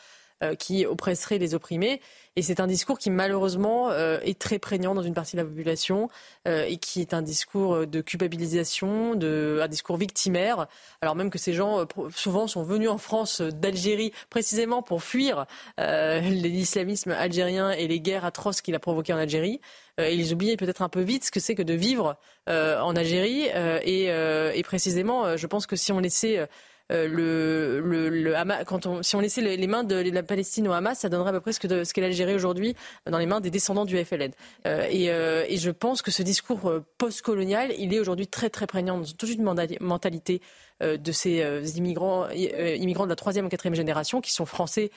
qui oppresseraient les opprimés. Et c'est un discours qui malheureusement euh, est très prégnant dans une partie de la population euh, et qui est un discours de culpabilisation, de, un discours victimaire, alors même que ces gens euh, souvent sont venus en France d'Algérie précisément pour fuir l'islamisme algérien et les guerres atroces qu'il a provoquées en Algérie. et ils oublient peut-être un peu vite ce que c'est que de vivre en Algérie. Et, et, précisément, je pense que si on laissait euh, si on laissait les, mains de la Palestine au Hamas, ça donnerait à peu près ce qu'est ce l'Algérie aujourd'hui dans les mains des descendants du FLN. Euh, et, euh, je pense que ce discours post-colonial, il est aujourd'hui très très prégnant dans toute une mentalité de ces immigrants, immigrants de la troisième ou quatrième génération qui sont français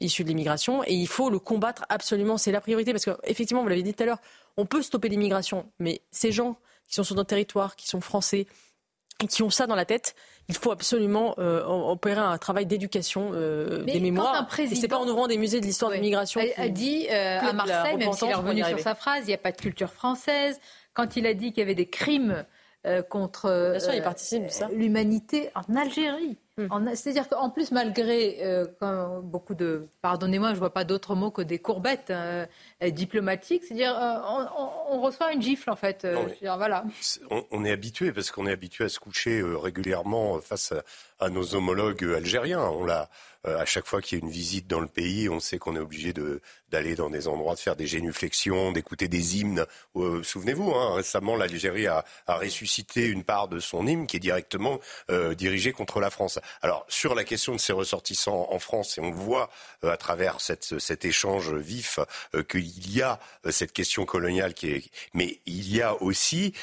issus de l'immigration. Et il faut le combattre absolument. C'est la priorité parce qu'effectivement, vous l'avez dit tout à l'heure, on peut stopper l'immigration, mais ces gens qui sont sur notre territoire, qui sont français, et qui ont ça dans la tête, il faut absolument euh, opérer un travail d'éducation euh, des mémoires. Président... C'est pas en ouvrant des musées de l'histoire de l'immigration. A dit euh, à Marseille, même s'il est revenu sur sa phrase, il n'y a pas de culture française. Quand il a dit qu'il y avait des crimes contre l'humanité en Algérie. Hmm. C'est-à-dire qu'en plus, malgré euh, beaucoup de, pardonnez-moi, je ne vois pas d'autres mots que des courbettes euh, diplomatiques, c'est-à-dire euh, on, reçoit une gifle en fait. voilà. On, est habitué parce qu'on est habitué à se coucher régulièrement face à, nos homologues algériens. On l'a à chaque fois qu'il y a une visite dans le pays, on sait qu'on est obligé de, d'aller dans des endroits, de faire des génuflexions, d'écouter des hymnes. souvenez-vous, hein, récemment, l'Algérie a, a, ressuscité une part de son hymne qui est directement dirigé contre la France. Alors, sur la question de ces ressortissants en France, et on voit euh, à travers cet échange vif euh, qu'il y a euh, cette question coloniale qui est... Mais il y a aussi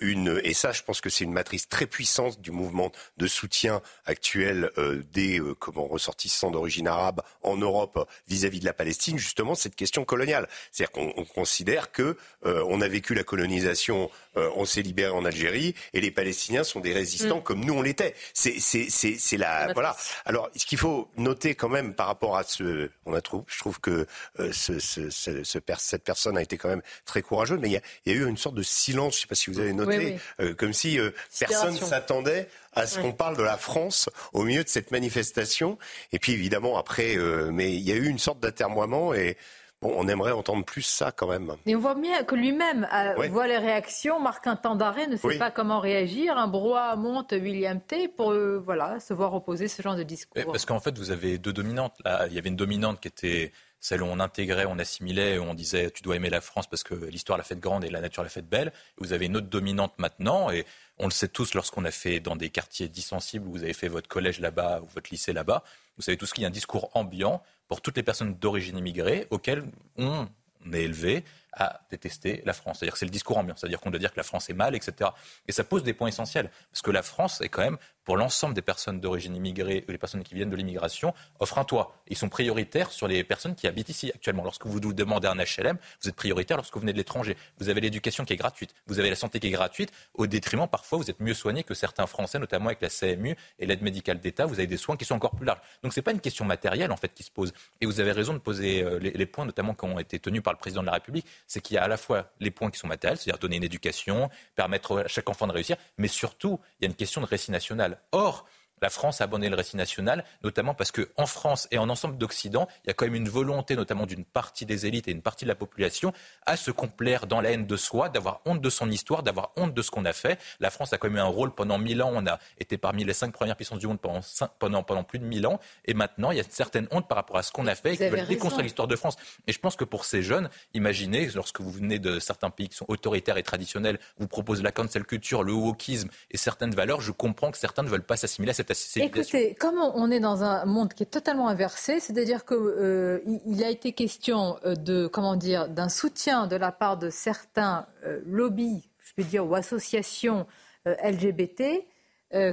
une... Et ça, je pense que c'est une matrice très puissante du mouvement de soutien actuel des comment, ressortissants d'origine arabe en Europe vis-à-vis de la Palestine, justement, cette question coloniale. C'est-à-dire qu'on considère que on a vécu la colonisation, on s'est libéré en Algérie, et les Palestiniens sont des résistants mm. comme nous on l'était. C'est c'est la voilà. Alors, ce qu'il faut noter quand même par rapport à ce, on a trouvé, je trouve que euh, ce, ce, ce, cette personne a été quand même très courageuse, mais il y a, il y a eu une sorte de silence. Je ne sais pas si vous avez noté, euh, comme si euh, personne s'attendait à ce qu'on parle de la France au milieu de cette manifestation. Et puis évidemment après, mais il y a eu une sorte d'atermoiement et Bon, on aimerait entendre plus ça quand même. Mais on voit bien que lui-même euh, voit les réactions, marque un temps d'arrêt, ne sait pas comment réagir. Un brouhaha monte William T pour euh, voilà, se voir opposer ce genre de discours. parce qu'en fait, vous avez deux dominantes. Là, il y avait une dominante qui était celle où on intégrait, on assimilait, où on disait tu dois aimer la France parce que l'histoire l'a fait grande et la nature l'a fait belle. Vous avez une autre dominante maintenant et on le sait tous lorsqu'on a fait dans des quartiers dissensibles, où vous avez fait votre collège là-bas ou votre lycée là-bas, vous savez tous qu'il y a un discours ambiant pour toutes les personnes d'origine immigrée auxquelles on est élevé à détester la France. C'est-à-dire que c'est le discours ambiant, c'est-à-dire qu'on doit dire que la France est mal, etc. Et ça pose des points essentiels, parce que la France est quand même pour l'ensemble des personnes d'origine immigrée ou les personnes qui viennent de l'immigration, offre un toit. Ils sont prioritaires sur les personnes qui habitent ici actuellement. Lorsque vous nous demandez un HLM, vous êtes prioritaire lorsque vous venez de l'étranger. Vous avez l'éducation qui est gratuite, vous avez la santé qui est gratuite, au détriment parfois vous êtes mieux soigné que certains Français, notamment avec la CMU et l'aide médicale d'État. Vous avez des soins qui sont encore plus larges. Donc c'est pas une question matérielle en fait qui se pose. Et vous avez raison de poser euh, les points, notamment qui ont été tenus par le président de la République, c'est qu'il y a à la fois les points qui sont matériels, c'est-à-dire donner une éducation, permettre à chaque enfant de réussir, mais surtout il y a une question de récit national. Or, la France a abandonné le récit national, notamment parce qu'en France et en ensemble d'Occident, il y a quand même une volonté, notamment d'une partie des élites et une partie de la population, à se complaire dans la haine de soi, d'avoir honte de son histoire, d'avoir honte de ce qu'on a fait. La France a quand même eu un rôle pendant mille ans. On a été parmi les cinq premières puissances du monde pendant, pendant, pendant plus de mille ans. Et maintenant, il y a une certaine honte par rapport à ce qu'on a fait et qui veulent déconstruire l'histoire de France. Et je pense que pour ces jeunes, imaginez, lorsque vous venez de certains pays qui sont autoritaires et traditionnels, vous proposez la cancel culture, le wokisme et certaines valeurs, je comprends que certains ne veulent pas s'assimiler à cette Écoutez, comme on est dans un monde qui est totalement inversé, c'est-à-dire qu'il euh, il a été question euh, de comment dire d'un soutien de la part de certains euh, lobbies, je peux dire, ou associations LGBT,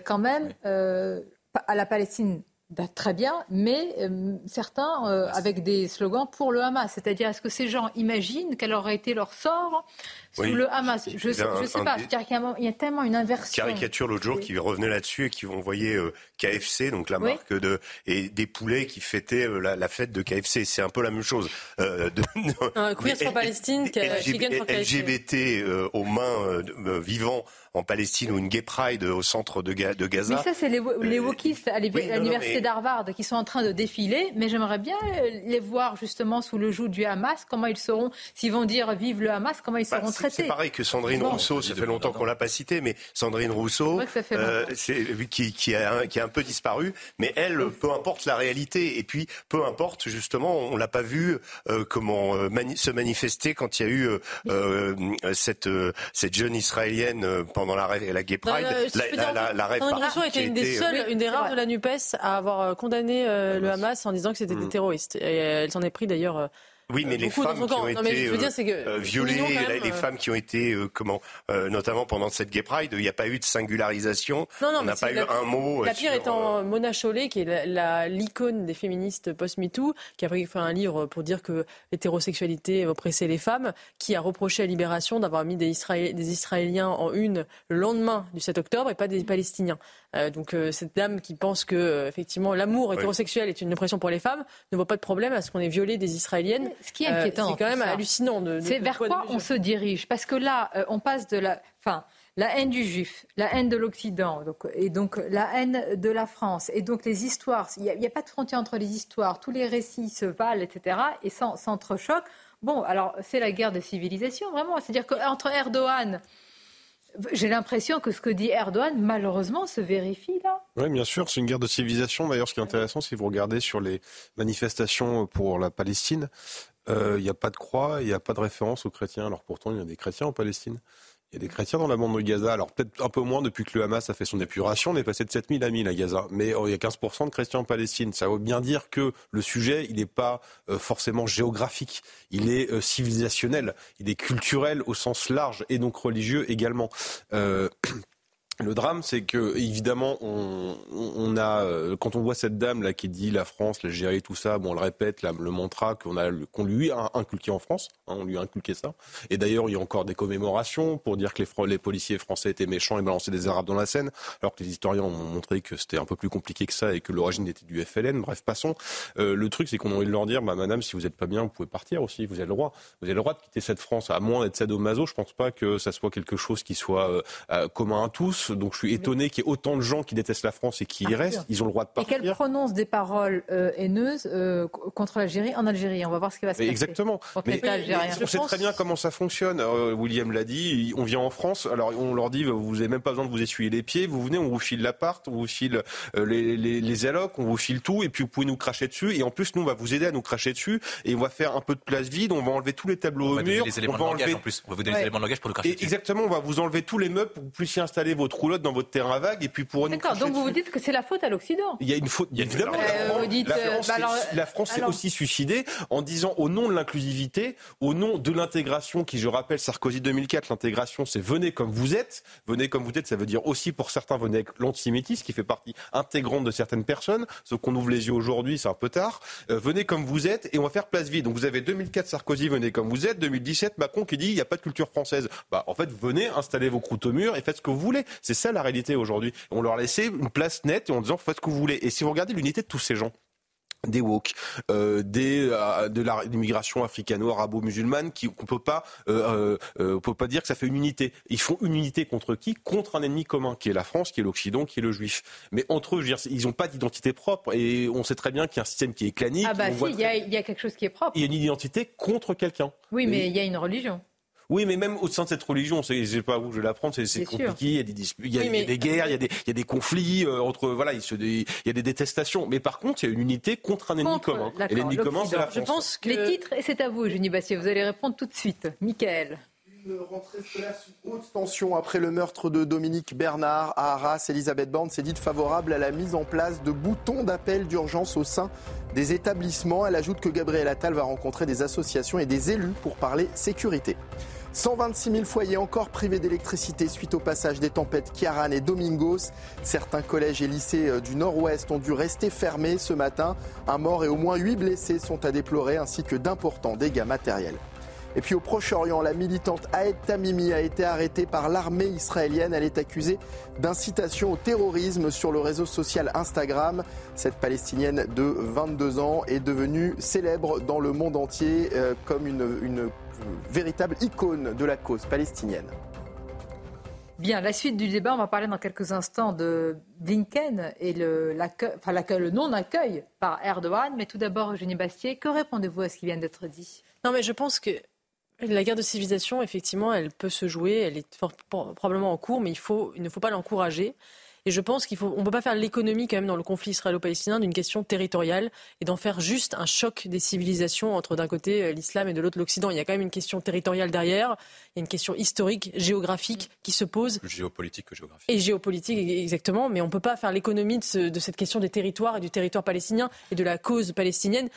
quand même à la Palestine Bah, très bien, mais euh, certains euh, avec des slogans pour le Hamas. C'est-à-dire, est-ce que ces gens imaginent quel aurait été leur sort sous le Hamas? Je ne sais, pas. Il y a tellement une inversion. Caricature l'autre jour qui revenait là-dessus et qui envoyait euh, KFC, donc la marque de et des poulets qui fêtaient la, fête de KFC. C'est un peu la même chose. Euh, de, un queer Palestine, LGBT aux mains vivants en Palestine ou une gay pride au centre de, de Gaza. Mais ça, c'est les, les wokistes à l'université d'Harvard qui sont en train de défiler. Mais j'aimerais bien les voir justement sous le joug du Hamas. Comment ils seront, s'ils vont dire vive le Hamas, comment ils bah, seront traités. C'est pareil que Sandrine Rousseau, ça fait longtemps qu'on l'a pas cité, mais Sandrine Rousseau, euh, qui, qui, a, qui a un peu disparu. Mais elle, peu importe la réalité. Et puis, peu importe, justement, on l'a pas vu euh, comment euh, se manifester quand il y a eu cette, cette jeune israélienne pendant la, la Gay Pride. la, la, la, Rousseau était une des seules, une des rares de la NUPES à avoir condamné le Hamas en disant que c'était des mm. terroristes. Et elle s'en est pris d'ailleurs oui, mais les femmes qui ont été violées, les, femmes qui ont été, comment, euh, notamment pendant cette Gay Pride, il n'y a pas eu de singularisation. Non, non, on n'a pas eu un mot. La pire étant euh, Mona Chollet, qui est l'icône des féministes post-MeToo, qui a fait un livre pour dire que l'hétérosexualité oppressait les femmes, qui a reproché à Libération d'avoir mis des, des Israéliens en une le lendemain du 7 octobre et pas des Palestiniens. Euh, donc cette dame qui pense que effectivement l'amour hétérosexuel est une oppression pour les femmes ne voit pas de problème à ce qu'on ait violé des Israéliennes ce qui est inquiétant. Euh, c'est quand même hallucinant. De, c'est vers quoi on se dirige? Parce que là, euh, on passe de la. Enfin, la haine du juif, la haine de l'Occident, et donc la haine de la France, et donc les histoires. Il n'y a, pas de frontière entre les histoires. Tous les récits se valent, etc. et s'entrechoquent. Bon, alors c'est la guerre de civilisation, vraiment. C'est-à-dire qu'entre Erdogan j'ai l'impression que ce que dit Erdogan, malheureusement, se vérifie là. Oui, bien sûr, c'est une guerre de civilisation. D'ailleurs, ce qui est intéressant, si vous regardez sur les manifestations pour la Palestine, euh, il n'y a pas de croix, il n'y a pas de référence aux chrétiens. Alors pourtant, il y a des chrétiens en Palestine. Il y a des chrétiens dans la bande de Gaza. Alors peut-être un peu moins depuis que le Hamas a fait son épuration. On est passé de 7000 à 1000 à Gaza. Mais oh, il y a 15% de chrétiens en Palestine. Ça veut bien dire que le sujet, il n'est pas euh, forcément géographique. Il est euh, civilisationnel. Il est culturel au sens large et donc religieux également. Euh, le drame, c'est que évidemment, on, a euh, quand on voit cette dame là qui dit la France, l'Algérie, tout ça, bon, on le répète, le mantra qu'on a qu'on lui a inculqué en France, hein, on lui a inculqué ça. Et d'ailleurs, il y a encore des commémorations pour dire que les, les policiers français étaient méchants et balançaient des Arabes dans la Seine, alors que les historiens ont montré que c'était un peu plus compliqué que ça et que l'origine était du FLN. Bref, passons. Euh, le truc, c'est qu'on a envie de leur dire, bah, madame, si vous n'êtes pas bien, vous pouvez partir aussi. Vous avez le droit. Vous avez le droit de quitter cette France, à moins d'être sadomaso. Je pense pas que ça soit quelque chose qui soit euh, commun à tous. Donc je suis étonné qu'il y ait autant de gens qui détestent la France et qui y restent. Ils ont le droit de partir. Et qu'elle prononce des paroles euh, haineuses euh, contre l'Algérie en Algérie. On va voir ce qui va se passer. Exactement. Mais, on sait très bien comment ça fonctionne. Euh, William l'a dit. On vient en France. Alors on leur dit vous n'avez même pas besoin de vous essuyer les pieds. Vous venez, on vous file l'appart, on vous file les, les, les allocs, on vous file tout, et puis vous pouvez nous cracher dessus. Et en plus, nous on va vous aider à nous cracher dessus. Et on va faire un peu de place vide. On va enlever tous les tableaux on au mur. on va enlever en plus. On va vous donner les éléments de langage pour nous cracher dessus. Exactement. On va vous enlever tous les meubles pour que vous puissiez installer votre roulotte dans votre terrain vague et puis pour D'accord, donc vous vous dites que c'est la faute à l'Occident. Il y a une faute, évidemment. la France, s'est aussi suicidée en disant au nom de l'inclusivité, au nom de l'intégration, qui je rappelle, Sarkozy 2004, l'intégration c'est venez comme vous êtes. Venez comme vous êtes, ça veut dire aussi pour certains venez avec l'antisémitisme qui fait partie intégrante de certaines personnes. Ce qu'on ouvre les yeux aujourd'hui, c'est un peu tard. Euh, venez comme vous êtes et on va faire place vide. Donc vous avez 2004 Sarkozy, venez comme vous êtes. 2017 Macron qui dit il n'y a pas de culture française. Bah en fait venez installer vos croûtes au mur et faites ce que vous voulez. C'est ça la réalité aujourd'hui. On leur laissé une place nette et en disant faites ce que vous voulez. Et si vous regardez l'unité de tous ces gens, des woke, euh, des euh, de l'immigration africano-arabo-musulmane qui qu'on peut pas euh, euh, on peut pas dire que ça fait une unité. Ils font une unité contre qui? Contre un ennemi commun qui est la France, qui est l'Occident, qui est le juif. Mais entre eux, je veux dire, ils n'ont pas d'identité propre et on sait très bien qu'il y a un système qui est clanique. Ah bah si, il y, a, y a quelque chose qui est propre. Il y a une identité contre quelqu'un. Oui, mais il y a une religion. Oui, mais même au sein de cette religion, c'est pas où je vais l'apprendre, c'est compliqué. Il y a des disputes, il y a, des guerres, il y a des, il y a des conflits euh, entre, voilà, il, se, il y a des détestations. Mais par contre, il y a une unité contre un ennemi commun. Et l'ennemi commun, c'est la France. Je pense que... Les titres, et c'est à vous, Junie Bassier. Vous allez répondre tout de suite. Michael. Une rentrée scolaire sous haute tension après le meurtre de Dominique Bernard à Arras. Elisabeth Borne s'est dite favorable à la mise en place de boutons d'appel d'urgence au sein des établissements. Elle ajoute que Gabriel Attal va rencontrer des associations et des élus pour parler sécurité. 126 000 foyers encore privés d'électricité suite au passage des tempêtes Kiaran et Domingos. Certains collèges et lycées euh, du nord-ouest ont dû rester fermés ce matin. Un mort et au moins 8 blessés sont à déplorer ainsi que d'importants dégâts matériels. Et puis au Proche-Orient, la militante Aed Tamimi a été arrêtée par l'armée israélienne. Elle est accusée d'incitation au terrorisme sur le réseau social Instagram. Cette Palestinienne de 22 ans est devenue célèbre dans le monde entier euh, comme une, une véritable icône de la cause palestinienne. Bien, la suite du débat, on va parler dans quelques instants de Blinken et le, enfin, le non-accueil par Erdogan. Mais tout d'abord, Eugénie Bastier, que répondez-vous à ce qui vient d'être dit? Non, mais je pense que la guerre de civilisation, effectivement, elle peut se jouer, elle est probablement en cours, mais il, faut, il ne faut pas l'encourager. Et je pense qu'il faut, on peut pas faire l'économie quand même dans le conflit israélo-palestinien d'une question territoriale et d'en faire juste un choc des civilisations entre d'un côté euh, l'islam et de l'autre l'Occident. Il y a quand même une question territoriale derrière, il y a une question historique, géographique qui se pose. Géopolitique que géographique. Et géopolitique exactement, mais on peut pas faire l'économie de, de cette question des territoires et du territoire palestinien et de la cause palestinienne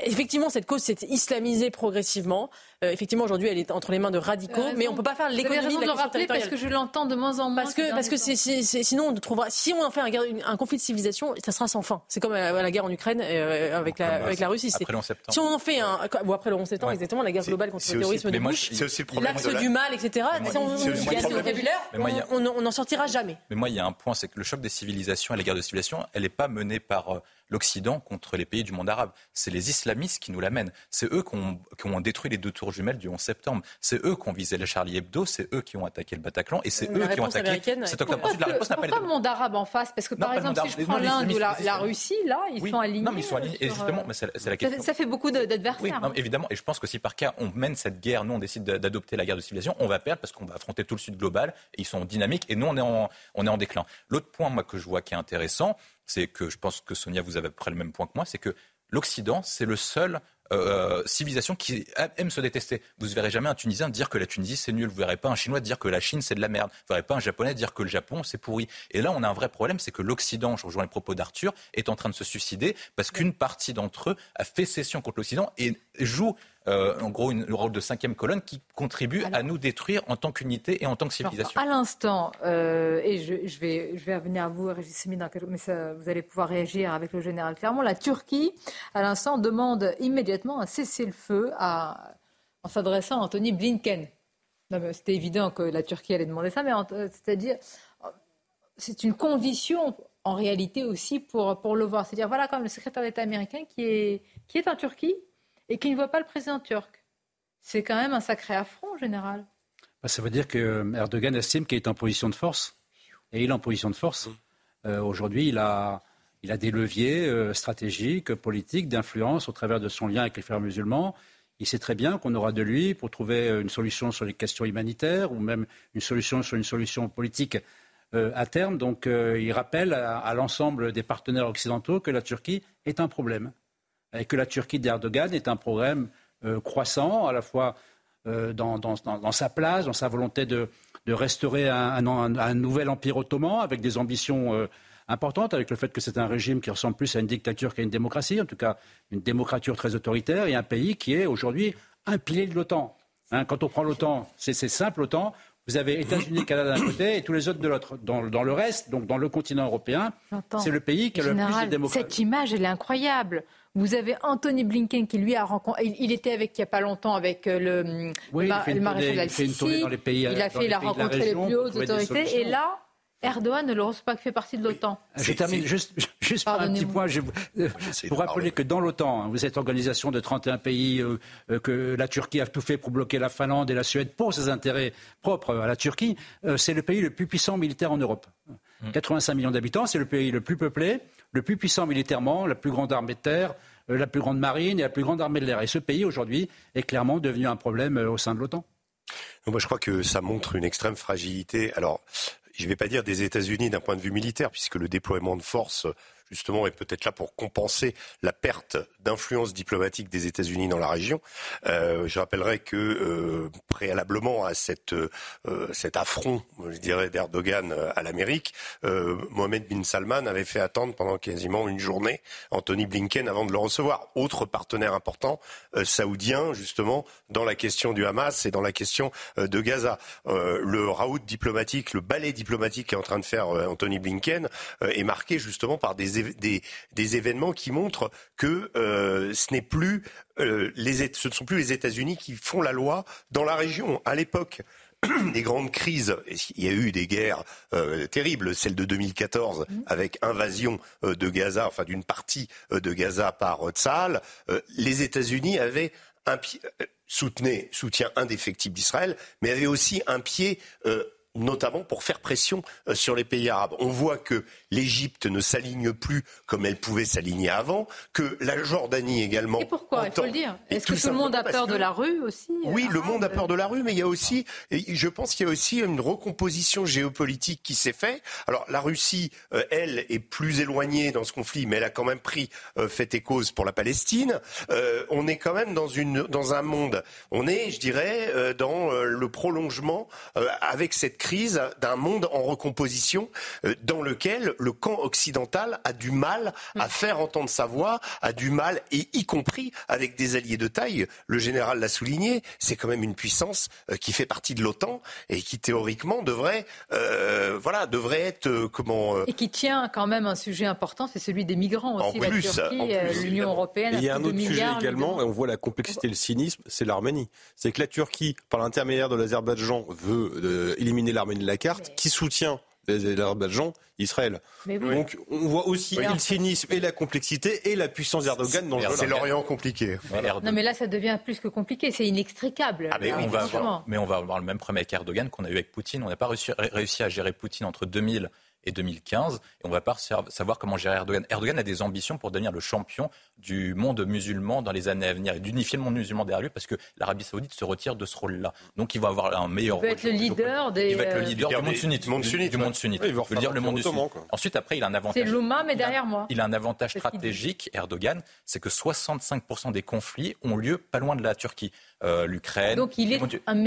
Effectivement, cette cause s'est islamisée progressivement. Euh, effectivement, aujourd'hui, elle est entre les mains de radicaux, mais on ne peut pas faire l'économie de la le rappeler parce que je l'entends de moins en moins. Parce que, parce que sinon, on trouvera, si on en fait un, un, conflit de civilisation, ça sera sans fin. C'est comme euh, la, guerre en Ukraine euh, avec, la, avec la Russie. Après le 11 septembre. Si on en fait un, ou après le 11 septembre, exactement, la guerre globale contre le terrorisme de Bush, l'axe du mal, etc. Si on gagne le vocabulaire, on n'en sortira jamais. Mais moi, il y a un point, c'est que le choc des civilisations et la guerre de civilisation, elle n'est pas menée par l'Occident contre les pays du monde arabe. C'est les islamistes qui nous l'amènent. C'est eux qui ont, détruit les deux tours jumelles du 11 septembre. C'est eux qui ont visé le Charlie Hebdo. C'est eux qui ont attaqué le Bataclan. Et c'est eux qui ont attaqué cet octobre. Pourquoi, la réponse pas le monde arabe en face? Parce que par exemple, si je prends l'Inde ou la, Russie, là, ils sont alignés. Non, mais ils sont alignés. Et justement, euh, c'est la question. Ça, fait beaucoup d'adversaires. Oui, hein. évidemment. Et je pense que si par cas on mène cette guerre, nous on décide d'adopter la guerre de civilisation, on va perdre parce qu'on va affronter tout le Sud global. Et ils sont dynamiques. Et nous, on est en, on est en déclin. L'autre point, moi, que je vois qui est intéressant, c'est que je pense que Sonia, vous avez à peu près le même point que moi, c'est que l'Occident, c'est le seul euh, civilisation qui aime se détester. Vous ne verrez jamais un Tunisien dire que la Tunisie c'est nul. Vous ne verrez pas un Chinois dire que la Chine c'est de la merde. Vous ne verrez pas un Japonais dire que le Japon c'est pourri. Et là, on a un vrai problème, c'est que l'Occident, je rejoins les propos d'Arthur, est en train de se suicider parce qu'une partie d'entre eux a fait cession contre l'Occident et joue euh, en gros une, le rôle de cinquième colonne qui contribue à nous détruire en tant qu'unité et en tant que civilisation. à l'instant, euh, et je, vais, je vais revenir à vous, Régis mais vous allez pouvoir réagir avec le général Clermont. La Turquie, à l'instant, demande immédiatement un cessez-le-feu en s'adressant à Anthony Blinken. C'était évident que la Turquie allait demander ça, mais c'est-à-dire, c'est une condition en réalité aussi pour, pour le voir. C'est-à-dire, voilà, comme le secrétaire d'État américain qui est, qui est en Turquie et qui ne voit pas le président turc. C'est quand même un sacré affront, général. Bah, ça veut dire que euh, Erdogan estime qu'il est en position de force. Et il est en position de force. Euh, aujourd'hui, il a, il a des leviers euh, stratégiques, politiques, d'influence au travers de son lien avec les frères musulmans. Il sait très bien qu'on aura de lui pour trouver une solution sur les questions humanitaires ou même une solution sur une solution politique à terme. Donc il rappelle à l'ensemble des partenaires occidentaux que la Turquie est un problème et que la Turquie d'Erdogan est un problème euh, croissant, à la fois euh, dans, sa place, dans sa volonté de, restaurer un, nouvel empire ottoman avec des ambitions euh, importantes, avec le fait que c'est un régime qui ressemble plus à une dictature qu'à une démocratie, en tout cas une démocrature très autoritaire, et un pays qui est aujourd'hui un pilier de l'OTAN. Hein, quand on prend l'OTAN, c'est simple, l'OTAN, vous avez États-Unis, Canada d'un côté et tous les autres de l'autre. Dans, le reste, donc dans le continent européen, c'est le pays qui a le plus de démocratie. Cette image, elle est incroyable. Vous avez Anthony Blinken qui lui a rencontré, il, était avec il n'y a pas longtemps avec euh, le, oui, le, maréchal al-Sisi. Il, il a fait, il a rencontré les plus hautes autorités. Et là, Erdogan ne le reçoit pas, qui fait partie de l'OTAN. Je termine juste, juste par un petit point. Je, euh, pour rappeler que dans l'OTAN, hein, vous êtes organisation de 31 pays, euh, que la Turquie a tout fait pour bloquer la Finlande et la Suède pour ses intérêts propres à la Turquie. c'est le pays le plus puissant militaire en Europe. 85 mm. millions d'habitants, c'est le pays le plus peuplé le plus puissant militairement, la plus grande armée de terre, euh, la plus grande marine et la plus grande armée de l'air. Et ce pays, aujourd'hui, est clairement devenu un problème euh, au sein de l'OTAN. Je crois que ça montre une extrême fragilité. Alors, je ne vais pas dire des États-Unis d'un point de vue militaire, puisque le déploiement de forces justement, est peut-être là pour compenser la perte d'influence diplomatique des États-Unis dans la région. Euh, je rappellerai que euh, préalablement à cette, euh, cet affront, je dirais, d'Erdogan à l'Amérique, Mohamed bin Salman avait fait attendre pendant quasiment une journée Anthony Blinken avant de le recevoir. Autre partenaire important saoudien, justement, dans la question du Hamas et dans la question de Gaza. le raout diplomatique, le ballet diplomatique qu'est en train de faire Anthony Blinken est marqué justement par des des, événements qui montrent que euh, ce n'est plus euh, les, ce ne sont plus les États-Unis qui font la loi dans la région. À l'époque, des grandes crises. Il y a eu des guerres euh, terribles, celle de 2014 mmh. avec invasion de Gaza, enfin d'une partie de Gaza par Tsahal. les États-Unis avaient un pied, soutenait, soutien indéfectible d'Israël, mais avaient aussi un pied notamment pour faire pression euh, sur les pays arabes. On voit que l'Égypte ne s'aligne plus comme elle pouvait s'aligner avant, que la Jordanie également. Et pourquoi? Il faut le dire. Est-ce que tout le monde a peur de la rue aussi Oui, le monde a peur de la rue, mais il y a aussi, je pense qu'il y a aussi une recomposition géopolitique qui s'est faite. Alors la Russie, euh, elle, est plus éloignée dans ce conflit, mais elle a quand même pris euh, fait et cause pour la Palestine. on est quand même dans, une, dans un monde, on est, je dirais, dans le prolongement avec cette crise d'un monde en recomposition euh, dans lequel le camp occidental a du mal à faire entendre sa voix, a du mal, et y compris avec des alliés de taille. Le général l'a souligné, c'est quand même une puissance euh, qui fait partie de l'OTAN et qui théoriquement devrait, euh, voilà, devrait être comment et qui tient quand même un sujet important, c'est celui des migrants aussi. En la Turquie, l'Union européenne. il y a un autre sujet également, et on voit la complexité et le cynisme, c'est l'Arménie. C'est que la Turquie, par l'intermédiaire de l'Azerbaïdjan, veut éliminer l'armée de la carte, qui soutient l'Azerbaïdjan, Israël. Donc on voit aussi le cynisme et la complexité et la puissance d'Erdogan dans le C'est l'Orient compliqué. Non mais là ça devient plus que compliqué, c'est inextricable. Ah, mais, on va avoir, mais on va avoir le même problème avec Erdogan qu'on a eu avec Poutine. On n'a pas réussi, réussi à gérer Poutine entre 2000 et 2015. Et on va pas savoir comment gérer Erdogan. Erdogan a des ambitions pour devenir le champion du monde musulman dans les années à venir et d'unifier le monde musulman derrière lui parce que l'Arabie Saoudite se retire de ce rôle-là. Donc il va avoir un meilleur rôle. Il va être le leader des. Il va être le leader du monde sunnite. Du, monde sunnite. il va dire le monde sunnite. Ensuite, après, il a un avantage. C'est l'Ouma, mais derrière moi. Il a un avantage stratégique, Erdogan, c'est que 65% des conflits ont lieu pas loin de la Turquie. Euh, L'Ukraine. Donc il est un,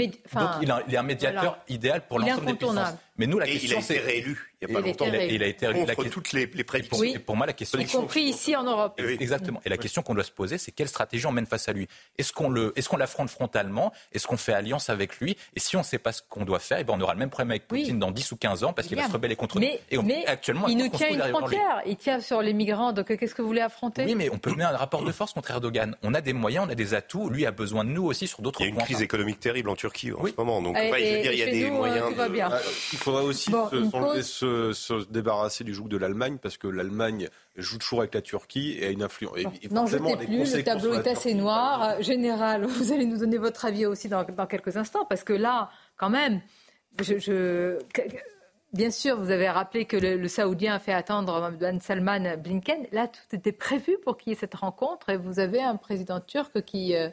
il, est un médiateur idéal pour l'ensemble des puissances. Mais nous, la question, c'est. Il a été réélu il n'y a pas longtemps. Il a été réélu. Contre toutes les, les prédictions. Oui. Pour moi, la question. Y compris ici en Europe. Exactement. Et la question qu'on doit se poser, c'est quelle stratégie on mène face à lui? Est-ce qu'on est l'affronte frontalement? Est-ce qu'on fait alliance avec lui? Et si on ne sait pas ce qu'on doit faire, et eh ben on aura le même problème avec Poutine dans 10 ou 15 ans parce qu'il va se rebeller contre nous. Et mais actuellement, il nous tient une frontière. Il tient sur les migrants. Donc qu'est-ce que vous voulez affronter? Oui, mais on peut mener un rapport de force contre Erdogan. On a des moyens, on a des atouts. Lui a besoin de nous aussi sur d'autres points. Il y a une crise économique terrible en Turquie en ce moment. Donc, il y a des euh, moyens. Il faudra aussi se débarrasser du joug de l'Allemagne parce que l'Allemagne joue toujours avec la Turquie et a une influence. N'en jetez plus, le tableau est assez noir. Général, vous allez nous donner votre avis aussi dans, quelques instants parce que là, quand même, je, Bien sûr, vous avez rappelé que le, Saoudien a fait attendre Ben Salman Blinken. Là, tout était prévu pour qu'il y ait cette rencontre et vous avez un président turc qui, euh,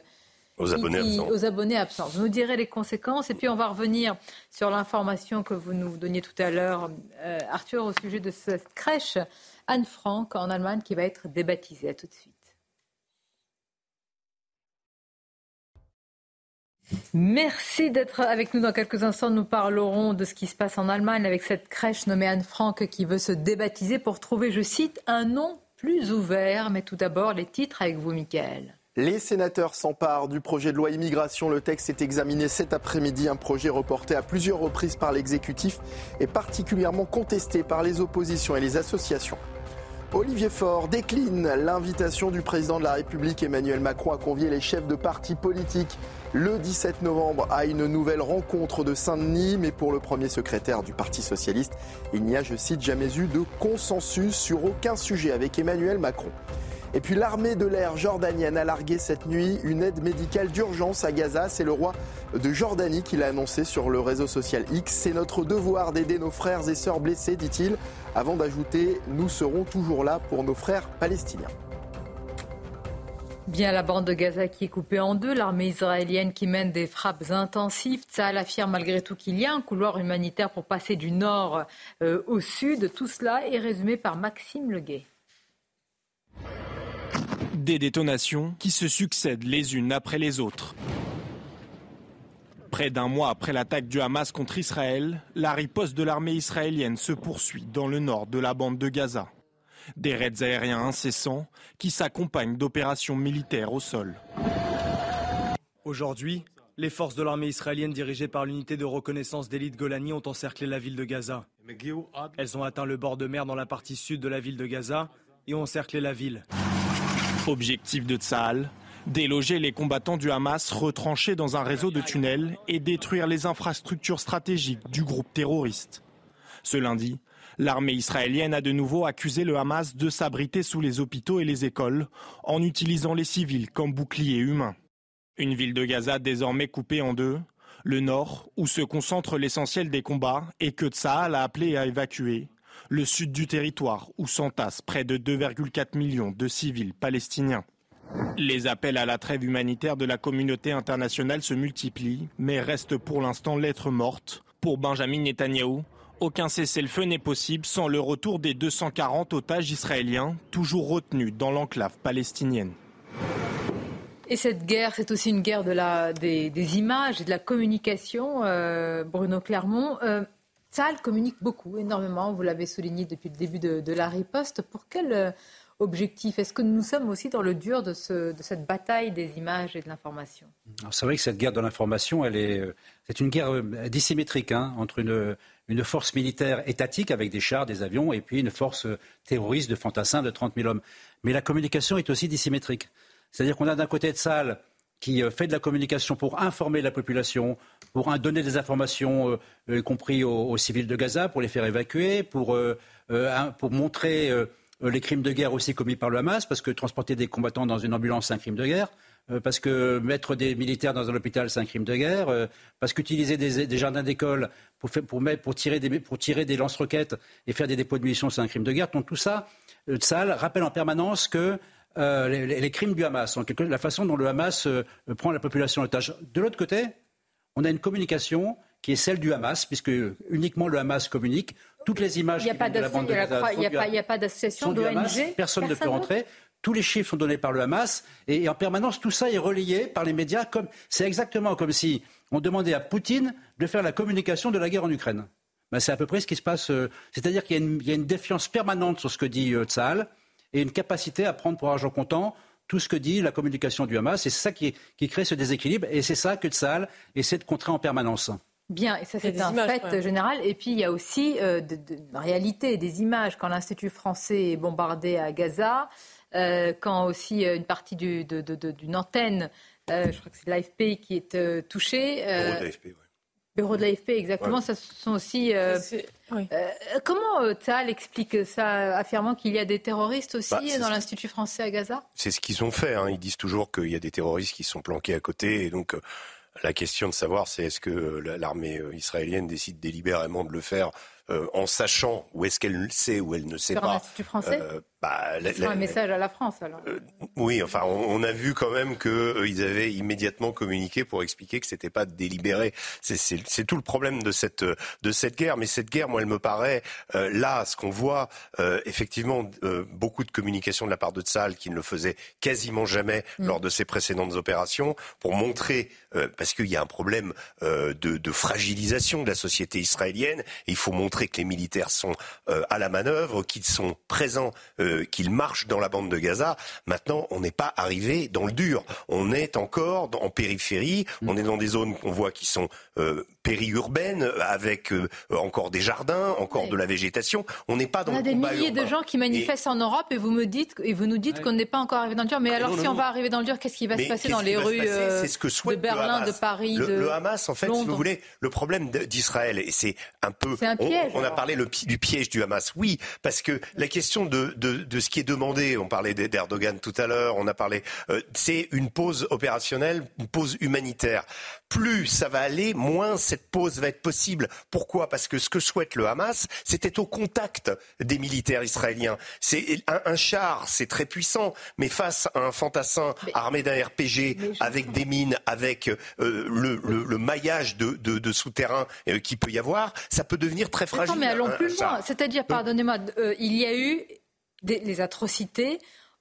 aux abonnés, absents. aux abonnés absents. Vous nous direz les conséquences et puis on va revenir sur l'information que vous nous donniez tout à l'heure, euh, Arthur, au sujet de cette crèche Anne Frank en Allemagne qui va être débaptisée. À tout de suite. Merci d'être avec nous dans quelques instants. Nous parlerons de ce qui se passe en Allemagne avec cette crèche nommée Anne Frank qui veut se débaptiser pour trouver, je cite, un nom plus ouvert. Mais tout d'abord, les titres avec vous, Michael. Les sénateurs s'emparent du projet de loi immigration. Le texte est examiné cet après-midi, un projet reporté à plusieurs reprises par l'exécutif et particulièrement contesté par les oppositions et les associations. Olivier Faure décline l'invitation du président de la République Emmanuel Macron à convier les chefs de partis politiques le 17 novembre à une nouvelle rencontre de Saint-Denis. Mais pour le premier secrétaire du Parti socialiste, il n'y a, je cite, jamais eu de consensus sur aucun sujet avec Emmanuel Macron. Et puis l'armée de l'air jordanienne a largué cette nuit une aide médicale d'urgence à Gaza. C'est le roi de Jordanie qui l'a annoncé sur le réseau social X. C'est notre devoir d'aider nos frères et sœurs blessés, dit-il, avant d'ajouter Nous serons toujours là pour nos frères palestiniens. Bien la bande de Gaza qui est coupée en deux, l'armée israélienne qui mène des frappes intensives. Tsahal affirme malgré tout qu'il y a un couloir humanitaire pour passer du nord euh, au sud. Tout cela est résumé par Maxime Leguet. Des détonations qui se succèdent les unes après les autres. Près d'un mois après l'attaque du Hamas contre Israël, la riposte de l'armée israélienne se poursuit dans le nord de la bande de Gaza. Des raids aériens incessants qui s'accompagnent d'opérations militaires au sol. Aujourd'hui, les forces de l'armée israélienne dirigées par l'unité de reconnaissance d'élite Golani ont encerclé la ville de Gaza. Elles ont atteint le bord de mer dans la partie sud de la ville de Gaza et ont encerclé la ville. Objectif de Tsahal, déloger les combattants du Hamas retranchés dans un réseau de tunnels et détruire les infrastructures stratégiques du groupe terroriste. Ce lundi, l'armée israélienne a de nouveau accusé le Hamas de s'abriter sous les hôpitaux et les écoles en utilisant les civils comme boucliers humains. Une ville de Gaza désormais coupée en deux, le nord, où se concentre l'essentiel des combats et que Tsahal a appelé à évacuer, le sud du territoire, où s'entassent près de 2,4 millions de civils palestiniens. Les appels à la trêve humanitaire de la communauté internationale se multiplient, mais restent pour l'instant lettre morte. Pour Benjamin Netanyahou, aucun cessez-le-feu n'est possible sans le retour des 240 otages israéliens, toujours retenus dans l'enclave palestinienne. Et cette guerre, c'est aussi une guerre de la, des, images et de la communication, euh, Bruno Clermont. Euh, communique beaucoup, énormément, vous l'avez souligné depuis le début de, la riposte. Pour quel euh, objectif Est-ce que nous sommes aussi dans le dur de, cette bataille des images et de l'information? C'est vrai que cette guerre de l'information, euh, c'est une guerre euh, dissymétrique hein, entre une, force militaire étatique avec des chars, des avions, et puis une force terroriste de fantassins de 30 000 hommes. Mais la communication est aussi dissymétrique. C'est-à-dire qu'on a d'un côté de salle qui fait de la communication pour informer la population, pour donner des informations, y compris aux, civils de Gaza, pour les faire évacuer, pour, pour montrer euh, les crimes de guerre aussi commis par le Hamas, parce que transporter des combattants dans une ambulance, c'est un crime de guerre. Euh, parce que mettre des militaires dans un hôpital, c'est un crime de guerre, euh, parce qu'utiliser des, jardins d'école pour, tirer des, des lance-roquettes et faire des dépôts de munitions, c'est un crime de guerre. Tout ça, ça rappelle en permanence que les, crimes du Hamas, la façon dont le Hamas prend la population en otage. De l'autre côté, on a une communication qui est celle du Hamas, puisque uniquement le Hamas communique toutes les images il n'y a, pas d'association d'ONG. Personne, ne peut rentrer. Tous les chiffres sont donnés par le Hamas et, en permanence tout ça est relayé par les médias. Comme c'est exactement comme si on demandait à Poutine de faire la communication de la guerre en Ukraine. Ben, c'est à peu près ce qui se passe. Euh, c'est-à-dire qu'il y, a une défiance permanente sur ce que dit euh, Tsahal et une capacité à prendre pour argent comptant tout ce que dit la communication du Hamas. C'est ça qui, qui, crée ce déséquilibre et c'est ça que Tsahal essaie de contrer en permanence. Bien, et ça c'est un fait général. Et puis il y a aussi euh, de, réalité, des images. Quand l'Institut français est bombardé à Gaza, euh, quand aussi euh, une partie d'une antenne, je crois que c'est l'AFP qui est touchée. Oui. Bureau de l'AFP, exactement. Ça sont aussi. comment Tal explique ça, affirmant qu'il y a des terroristes aussi bah, dans l'Institut français à Gaza? C'est ce qu'ils ont fait. Hein. Ils disent toujours qu'il y a des terroristes qui sont planqués à côté. Et donc, la question de savoir, c'est est-ce que l'armée euh, israélienne décide délibérément de le faire euh, en sachant où est-ce qu'elle sait ou elle ne sait Sur pas. l'Institut français euh, bah, un message à la France alors. Euh, oui, enfin, on, a vu quand même qu'ils avaient immédiatement communiqué pour expliquer que c'était pas délibéré. C'est tout le problème de cette de cette guerre. Mais cette guerre, moi, elle me paraît là, ce qu'on voit effectivement beaucoup de communication de la part de Tsahal qui ne le faisait quasiment jamais mm. lors de ses précédentes opérations pour montrer parce qu'il y a un problème de, de, fragilisation de la société israélienne. Et il faut montrer que les militaires sont à la manœuvre, qu'ils sont présents euh, qu'il marche dans la bande de Gaza. Maintenant, on n'est pas arrivé dans le dur. On est encore en périphérie. On est dans des zones qu'on voit qui sont euh, périurbaines, avec euh, encore des jardins, encore de la végétation. On n'est pas dans on a des milliers de gens qui manifestent en Europe et vous me dites et vous nous dites qu'on n'est pas encore arrivé dans le dur. Mais ah, alors, si on va arriver dans le dur, qu'est-ce qui va se passer dans les rues ce que de Berlin, de Paris, le, de le Hamas, en fait, si vous voulez, le problème d'Israël et c'est un peu, un on, piège. On a parlé le, du piège du Hamas. Oui, parce que la question de, de, de ce qui est demandé, on parlait d'Erdogan tout à l'heure, on a parlé, euh, c'est une pause opérationnelle, une pause humanitaire. Plus ça va aller, moins cette pause va être possible. Pourquoi? Parce que ce que souhaite le Hamas, c'était au contact des militaires israéliens. C'est un, un char, c'est très puissant, mais face à un fantassin armé d'un RPG avec des mines, avec euh, le, le, le, maillage de, de, de souterrains euh, qui peut y avoir, ça peut devenir très fragile. Non, mais allons plus loin. C'est-à-dire, pardonnez-moi, euh, il y a eu des, les atrocités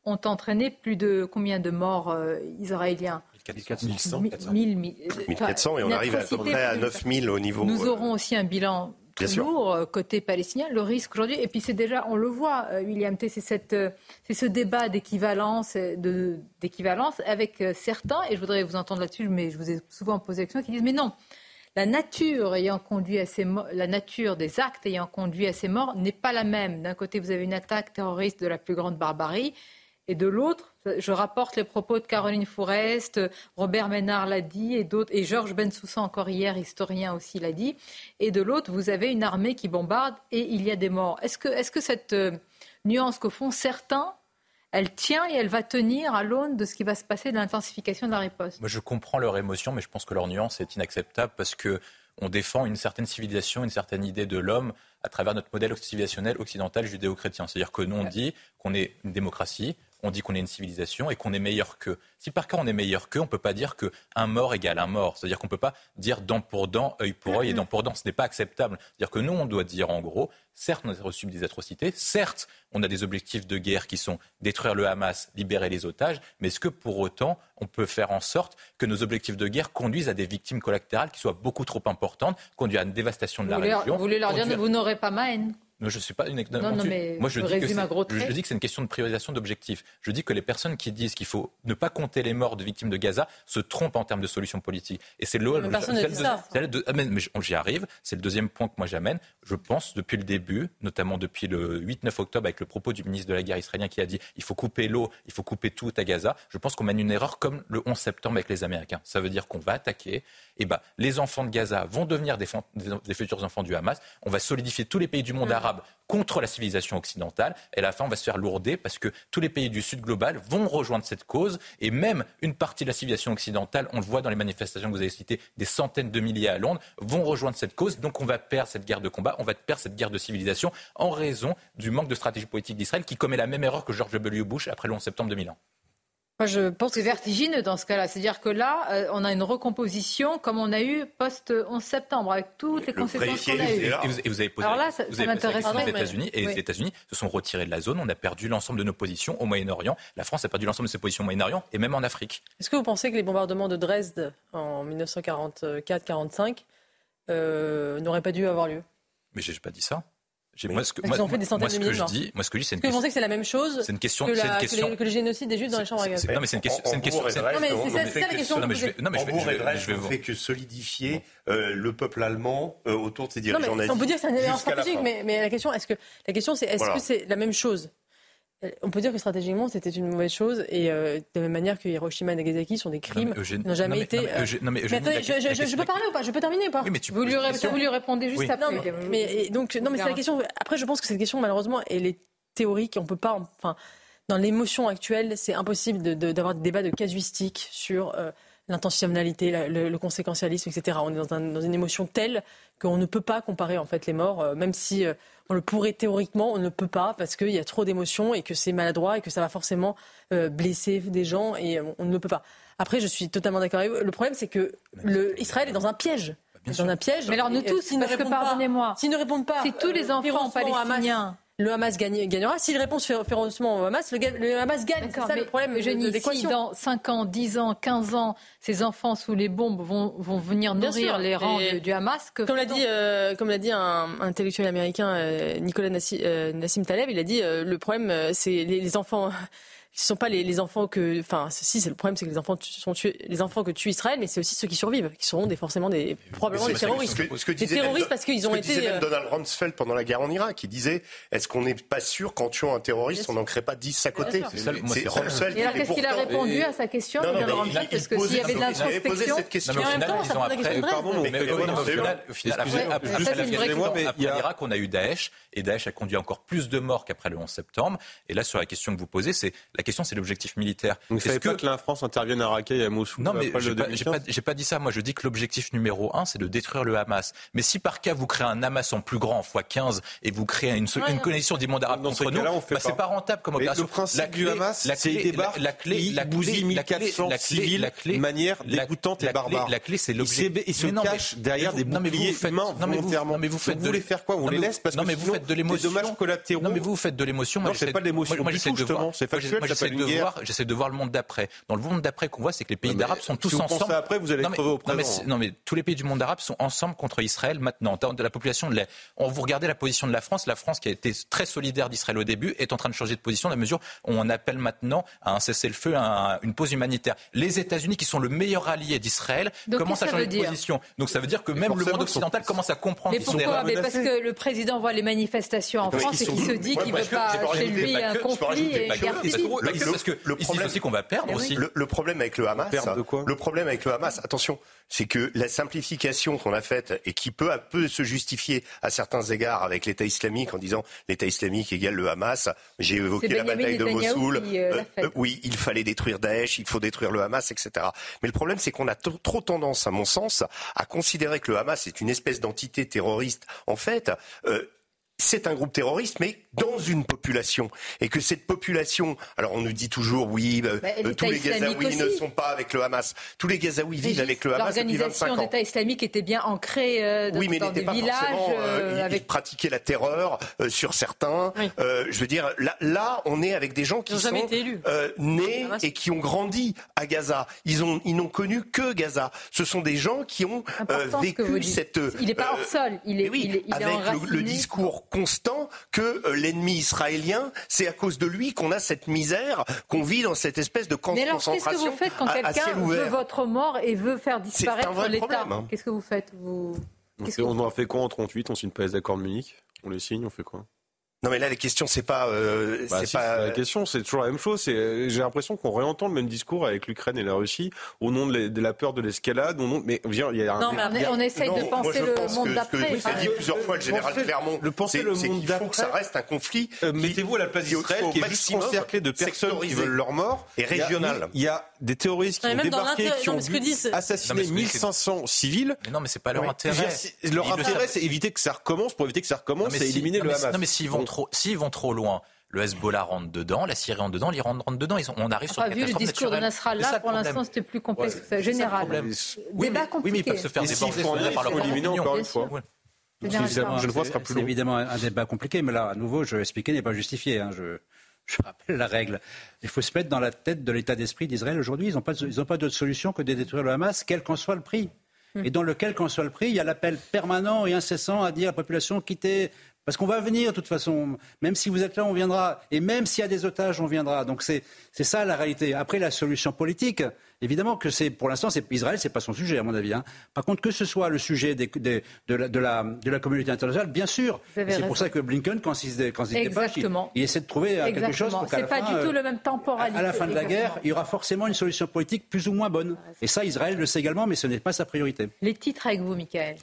ont entraîné plus de combien de morts euh, israéliens? 1400, 1400 et on arrive à peu près à 9000 au niveau. Nous aurons aussi un bilan Bien lourd sûr. côté palestinien. Le risque aujourd'hui, et puis c'est déjà, on le voit, William T, c'est c'est ce débat d'équivalence, d'équivalence avec certains, et je voudrais vous entendre là-dessus, mais je vous ai souvent posé la question, qui disent mais non, la nature ayant conduit à ces la nature des actes ayant conduit à ces morts n'est pas la même. D'un côté, vous avez une attaque terroriste de la plus grande barbarie, et de l'autre, je rapporte les propos de Caroline Fourest, Robert Ménard l'a dit, et d'autres, et Georges Bensoussan encore hier, historien aussi l'a dit. Et de l'autre, vous avez une armée qui bombarde et il y a des morts. Est-ce que, est-ce que cette euh, nuance qu'au fond certains elle tient et elle va tenir à l'aune de ce qui va se passer de l'intensification de la riposte. Moi, je comprends leur émotion, mais je pense que leur nuance est inacceptable parce que on défend une certaine civilisation, une certaine idée de l'homme à travers notre modèle civilisationnel occidental judéo-chrétien. C'est-à-dire que nous, on dit qu'on est une démocratie, on dit qu'on est une civilisation et qu'on est meilleur qu'eux. Si par cas on est meilleur qu'eux, on ne peut pas dire qu'un mort égale un mort. C'est-à-dire qu'on ne peut pas dire dent pour dent, œil pour œil et dent pour dent. Ce n'est pas acceptable. C'est-à-dire que nous, on doit dire en gros, certes, on a reçu des atrocités, certes, on a des objectifs de guerre qui sont détruire le Hamas, libérer les otages, mais est-ce que pour autant, on peut faire en sorte que nos objectifs de guerre conduisent à des victimes collatérales qui soient beaucoup trop importantes, conduisent à une dévastation de la région Vous voulez leur dire, vous n'aurez pas ma haine non, je suis pas une. Non, non, mais moi, je, dis que je, je dis que c'est une question de priorisation d'objectifs. Je dis que les personnes qui disent qu'il faut ne pas compter les morts de victimes de Gaza se trompent en termes de solutions politiques. Et c'est ne ça. Ah, j'y arrive. C'est le deuxième point que moi j'amène. Je pense depuis le début, notamment depuis le 8-9 octobre, avec le propos du ministre de la Guerre israélien qui a dit il faut couper l'eau, il faut couper tout à Gaza. Je pense qu'on mène une erreur comme le 11 septembre avec les Américains. Ça veut dire qu'on va attaquer. Et ben, les enfants de Gaza vont devenir des, des futurs enfants du Hamas. On va solidifier tous les pays du monde arabe contre la civilisation occidentale. Et à la fin, on va se faire lourder parce que tous les pays du Sud global vont rejoindre cette cause. Et même une partie de la civilisation occidentale, on le voit dans les manifestations que vous avez citées, des centaines de milliers à Londres, vont rejoindre cette cause. Donc on va perdre cette guerre de combat, on va perdre cette guerre de civilisation en raison du manque de stratégie politique d'Israël qui commet la même erreur que George W. Bush après le 11 septembre 2001. Moi, je pense que c'est vertigineux dans ce cas-là. C'est-à-dire que là, euh, on a une recomposition comme on a eu post-11 septembre, avec toutes les conséquences qu'on a eues. Et vous, avez posé, Alors là, ça, vous avez m'intéresserait. les États-Unis, et les États-Unis se sont retirés de la zone. On a perdu l'ensemble de nos positions au Moyen-Orient. La France a perdu l'ensemble de ses positions au Moyen-Orient et même en Afrique. Est-ce que vous pensez que les bombardements de Dresde en 1944-45 euh, n'auraient pas dû avoir lieu? Mais j'ai pas dit ça. Moi, ce que, moi, ont fait des centaines moi, de milliers je dis, moi, ce que je dis, c'est une question. Vous pensez que c'est la même chose C'est une question. Que, la, une question... Que, les, que, le génocide des Juifs dans les chambres à gaz. Non, mais c'est une question. C'est une question. Non, mais c'est ça la question. Non, mais je vais. Non, mais je vais. Je vais vous. fait que solidifier le peuple allemand autour de ses dirigeants nazis. On peut dire que c'est une erreur stratégique, mais la question, est-ce que la question, c'est est-ce que c'est la même chose on peut dire que stratégiquement, c'était une mauvaise chose. Et euh, de la même manière que Hiroshima et Nagasaki sont des crimes, n'ont jamais été. Non, mais, attendez, je, peux parler ou pas? Je peux terminer ou pas? Oui, mais tu vous, lui, vous lui répondez juste après. Non, mais, donc, non, mais c'est la question. Après, je pense que cette question, malheureusement, elle est théorique. On peut pas. Enfin, dans l'émotion actuelle, c'est impossible d'avoir des débats de casuistique sur. Euh, l'intentionnalité, le, le, conséquentialisme, etc. On est dans, un, dans une émotion telle qu'on ne peut pas comparer en fait les morts, euh, même si euh, on le pourrait théoriquement, on ne peut pas parce qu'il y a trop d'émotions et que c'est maladroit et que ça va forcément euh, blesser des gens et on, ne peut pas. Après, je suis totalement d'accord avec vous. Le problème, c'est que le, Israël est dans un piège. Dans un piège. Mais alors nous tous, s'ils ne répondent pas, pardonnez-moi, s'ils ne répondent pas, si tous les enfants palestiniens le Hamas gagne, gagnera. S'il répond férocement au Hamas, le, le Hamas gagne. C'est ça le problème je de, si dans 5 ans, 10 ans, 15 ans, ces enfants sous les bombes vont, vont venir nourrir les rangs du Hamas, que comme l'a dit, euh, comme l'a dit un, intellectuel américain, euh, Nicolas Nassim, euh, Nassim, Taleb, il a dit le problème, c'est les, les enfants qui ne sont pas les, les, enfants que. Enfin, si, c'est le problème, c'est que les enfants tu, sont tués, les enfants que tue Israël, mais c'est aussi ceux qui survivent, qui seront des, forcément des, probablement des terroristes. Que, ce que des terroristes parce qu'ils ont ce que été. Même euh, Donald Rumsfeld pendant la guerre en Irak, qui disait est-ce qu'on n'est pas sûr qu'en tuant un terroriste, on n'en crée pas 10 à côté? C'est Rumsfeld. Et alors, qu'est-ce qu'il a répondu à sa question, Donald Rumsfeld? Parce que s'il y avait de l'introspection. Mais en même temps, ça prend des Pardon, mais au final, après l'Irak, on a eu Daesh, et Daesh a conduit encore plus de morts qu'après le 11 septembre. Et là, sur la question que vous posez, c'est la question, c'est l'objectif militaire. Donc, c'est -ce que... pas que la France intervienne à Raqqa et à Mossoul Non, euh, mais j'ai pas, pas, dit ça. Moi, je dis que l'objectif numéro un, c'est de détruire le Hamas. Mais si par cas, vous créez un Hamas en plus grand, fois 15, et vous créez une, connexion du monde arabe nous, bah, c'est pas rentable comme opération. Mais le principe la clé, du Hamas, c'est débarque, la clé, la clé, 1400 civils de manière dégoûtante et barbare. La clé, c'est l'objectif. Ils se cachent derrière des boucliers humains volontairement. Mais vous faites vous les faire quoi? On les laisse parce que vous faites de l'émotion. Non, mais vous faites de l'émotion. Non, c'est pas de l'émotion. Moi, j'essaie de voir j'essaie de, voir, de voir le monde d'après. Dans le monde d'après qu'on voit, c'est que les pays d'Arabes sont tous ensemble. non, mais, tous les pays du monde arabe sont ensemble contre Israël maintenant. De la population de la... On vous regardez la position de la France. La France, qui a été très solidaire d'Israël au début, est en train de changer de position dans la mesure où on appelle maintenant à un cessez-le-feu, à une pause humanitaire. Les États-Unis, qui sont le meilleur allié d'Israël, commencent à changer de position. Donc ça veut dire que même le monde occidental commence à comprendre. Mais pourquoi mais Parce que le président voit les manifestations en France et qui se dit qu'il ne veut pas chez lui un conflit. Le, parce que le problème, c'est qu'on va perdre aussi. Le, problème avec le Hamas, le problème avec le Hamas, attention, c'est que la simplification qu'on a faite et qui peut à peu se justifier à certains égards avec l'État islamique en disant l'État islamique égale le Hamas. J'ai évoqué la bataille de Mossoul. Euh, oui, il fallait détruire Daesh, il faut détruire le Hamas, etc. Mais le problème, c'est qu'on a trop tendance, à mon sens, à considérer que le Hamas est une espèce d'entité terroriste. En fait, euh, c'est un groupe terroriste, mais dans une population. Et que cette population, alors on nous dit toujours, oui, euh, bah, tous les Gazaouis ne sont pas avec le Hamas. Tous les Gazaouis vivent avec le Hamas depuis 25 ans. d'État islamique était bien ancrée euh, dans, oui, mais dans des pas villages. Euh, euh. Ils pratiquaient la terreur euh, sur certains. Oui. Euh, je veux dire, là, là, on est avec des gens qui sont nés et qui ont grandi à Gaza. Ils n'ont ils connu que Gaza. Ce sont des gens qui ont vécu cette... Il n'est pas hors sol, il est, oui, il est, il est avec le, le discours constant que euh, l'ennemi israélien, c'est à cause de lui qu'on a cette misère, qu'on vit dans cette espèce de camp de concentration. Qu'est-ce que vous faites quand quelqu'un veut votre mort et veut faire disparaître l'État hein. Qu'est-ce que vous faites on en fait quoi en 38 On signe pas les accords de Munich? On les signe On fait quoi? Non mais là les questions c'est pas, euh, bah, si, pas... la euh, question c'est toujours la même chose. C'est euh, j'ai l'impression qu'on réentend le même discours avec l'Ukraine et la Russie au nom de, la, peur de l'escalade au nom mais viens il y a un... non mais on, a... essaye de penser le monde d'après oui, hein. dit plusieurs fois le général Clermont le penser le monde d'après ça reste un conflit euh, mettez-vous à la place d'Israël qui est juste encerclé de personnes qui veulent leur mort et régional des terroristes qui ont qui ont assassiné 1500 civils. Mais non, mais c'est pas leur intérêt. Leur intérêt, c'est éviter que ça recommence. Pour éviter que ça recommence, c'est éliminer le Hamas. Non, mais s'ils vont, trop, s'ils vont trop loin, le Hezbollah rentre dedans, la Syrie rentre dedans, l'Iran rentre dedans. Ils ont, on arrive ah, sur vu le discours naturelle. de Nasrallah, là, pour l'instant, c'était plus complexe que ça. Général. Oui, mais. Oui, mais ils peuvent se faire déborder par leur propre encore une fois. Donc, je ne vois, ce sera plus long. C'est évidemment un débat compliqué, mais là, à nouveau, je expliquer n'est pas justifié. Hein, je, je rappelle la règle. Il faut se mettre dans la tête de l'état d'esprit d'Israël aujourd'hui. Ils n'ont pas, d'autre solution que de détruire le Hamas, quel qu'en soit le prix. Hmm. Et dans lequel qu'en soit le prix, il y a l'appel permanent et incessant à dire à la population quittez parce qu'on va venir, de toute façon. Même si vous êtes là, on viendra. Et même s'il y a des otages, on viendra. Donc c'est ça la réalité. Après, la solution politique, évidemment que c'est, pour l'instant, c'est Israël, c'est pas son sujet, à mon avis. Hein. Par contre, que ce soit le sujet de, la, communauté internationale, bien sûr. C'est pour ça que Blinken, quand il, quand il il, essaie de trouver euh, quelque chose pour qu'à la pas du tout euh, le même temporalité. À la fin de la guerre, il y aura forcément une solution politique plus ou moins bonne. Et ça, Israël le sait également, mais ce n'est pas sa priorité. Les titres avec vous, Michael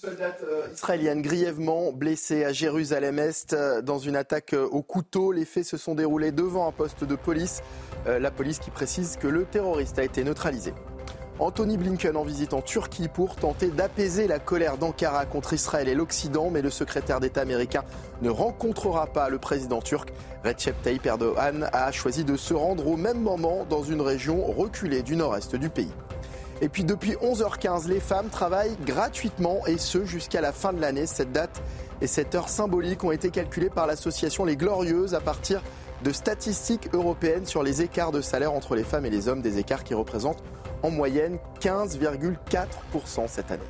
soldate euh, israélienne grièvement blessée à Jérusalem-Est euh, dans une attaque euh, au couteau. Les faits se sont déroulés devant un poste de police. La police qui précise que le terroriste a été neutralisé. Anthony Blinken en visite en Turquie pour tenter d'apaiser la colère d'Ankara contre Israël et l'Occident, mais le secrétaire d'État américain ne rencontrera pas le président turc. Recep Tayyip Erdogan a choisi de se rendre au même moment dans une région reculée du nord-est du pays. Et puis depuis 11h15, les femmes travaillent gratuitement et ce jusqu'à la fin de l'année. Cette date et cette heure symbolique ont été calculées par l'association Les Glorieuses à partir de statistiques européennes sur les écarts de salaire entre les femmes et les hommes, des écarts qui représentent en moyenne 15,4% cette année.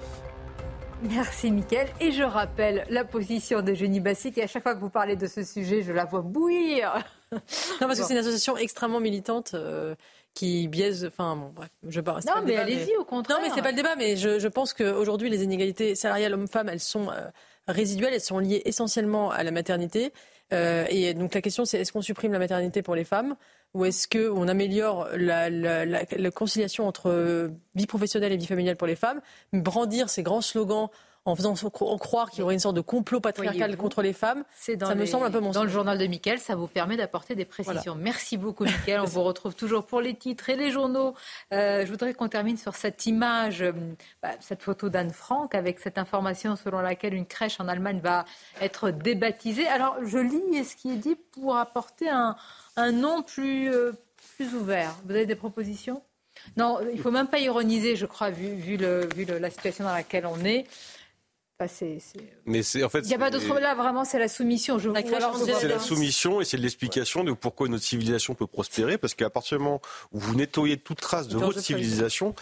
Merci Mickaël. Et je rappelle la position de Jenny Bassi qui, à chaque fois que vous parlez de ce sujet, je la vois bouillir Non, parce que c'est une association extrêmement militante. euh, qui biaise, enfin bon, bref, je parle. Non, mais allez-y, au contraire. Non, mais c'est pas le débat, mais je, je pense qu'aujourd'hui, les inégalités salariales hommes-femmes, elles sont euh, résiduelles, elles sont liées essentiellement à la maternité. Euh, et donc la question, c'est est-ce qu'on supprime la maternité pour les femmes ou est-ce qu'on améliore la, la, la, la conciliation entre vie professionnelle et vie familiale pour les femmes? Brandir ces grands slogans en faisant en croire qu'il y aurait une sorte de complot patriarcal contre les femmes, C'est dans ça me semble un peu Dans le journal de Mickaël, ça vous permet d'apporter des précisions. Merci beaucoup, Mickaël. On vous retrouve toujours pour les titres et les journaux. Euh, je voudrais qu'on termine sur cette image, euh, bah, cette photo d'Anne Frank avec cette information selon laquelle une crèche en Allemagne va être débaptisée. Alors, je lis ce qui est dit pour apporter un, un nom plus, euh, plus ouvert. Vous avez des propositions? Non, il faut même pas ironiser, je crois, vu, vu, le, vu le- la situation dans laquelle on est. Enfin, c'est- c'est- Mais c'est en fait. il n'y a pas d'autre là, vraiment, c'est la soumission. Je, alors, je- C'est la soumission et c'est l'explication de pourquoi notre civilisation peut prospérer. Parce qu'à partir du moment où vous nettoyez toute trace de votre civilisation,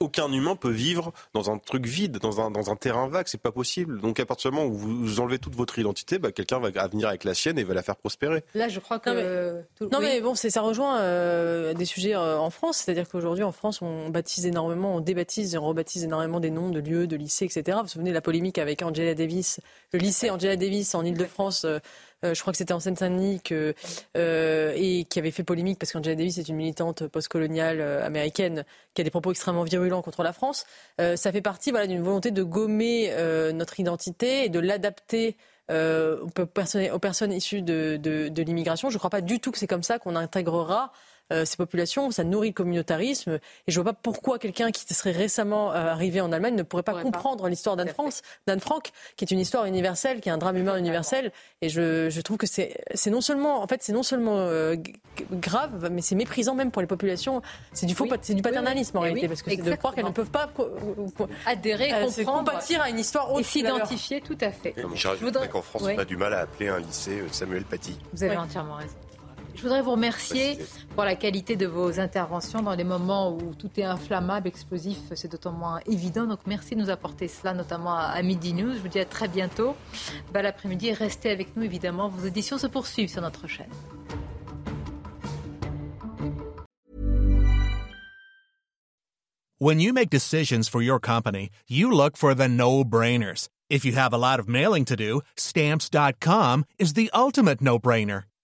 aucun humain peut vivre dans un truc vide, dans un, dans un terrain vague. C'est pas possible. Donc à partir du moment où vous enlevez toute votre identité, bah, quelqu'un va venir avec la sienne et va la faire prospérer. Là, je crois que. Non, mais- tout- Non oui. mais bon, c'est ça rejoint euh, des sujets euh, en France, c'est-à-dire qu'aujourd'hui en France on baptise énormément, on débaptise et on rebaptise énormément des noms de lieux, de lycées, etc. Vous vous souvenez de la polémique avec Angela Davis, le lycée Angela Davis en Ile-de-France, euh, euh, je crois que c'était en Seine-Saint-Denis, euh, et qui avait fait polémique parce qu'Angela Davis est une militante postcoloniale euh, américaine qui a des propos extrêmement virulents contre la France. Ça fait partie d'une volonté de gommer notre identité et de l'adapter aux, personnes, issues de, de l'immigration. Je ne crois pas du tout que c'est comme ça qu'on intégrera euh, ces populations. Ça nourrit le communautarisme. Et je ne vois pas pourquoi quelqu'un qui serait récemment euh, arrivé en Allemagne ne pourrait pas comprendre l'histoire d'Anne France, d'Anne Frank, qui est une histoire universelle, qui est un drame humain universel. Et je, je trouve que c'est c'est non seulement, en fait, c'est non seulement euh, grave, mais c'est méprisant même pour les populations. C'est du faux, Oui. c'est du paternalisme en Eh réalité, oui, parce que c'est de croire qu'elles ne peuvent pas co- co- adhérer, euh, comprendre compatir à une histoire et autre leur. s'identifier, tout à fait. Je Je voudrais- qu'en France, Ouais. on a du mal à appeler un lycée euh, Samuel Paty. Vous avez Ouais. entièrement raison. Je voudrais vous remercier pour la qualité de vos interventions dans les moments où tout est inflammable, explosif, c'est d'autant moins évident. Donc merci de nous apporter cela, notamment à, Midi News. Je vous dis à très bientôt. Bel après-midi. Restez avec nous, évidemment. Vos auditions se poursuivent sur notre chaîne. When you make decisions for your company, you look for the no brainers. If you have a lot mailing to do, stamps.com is the ultimate no brainer.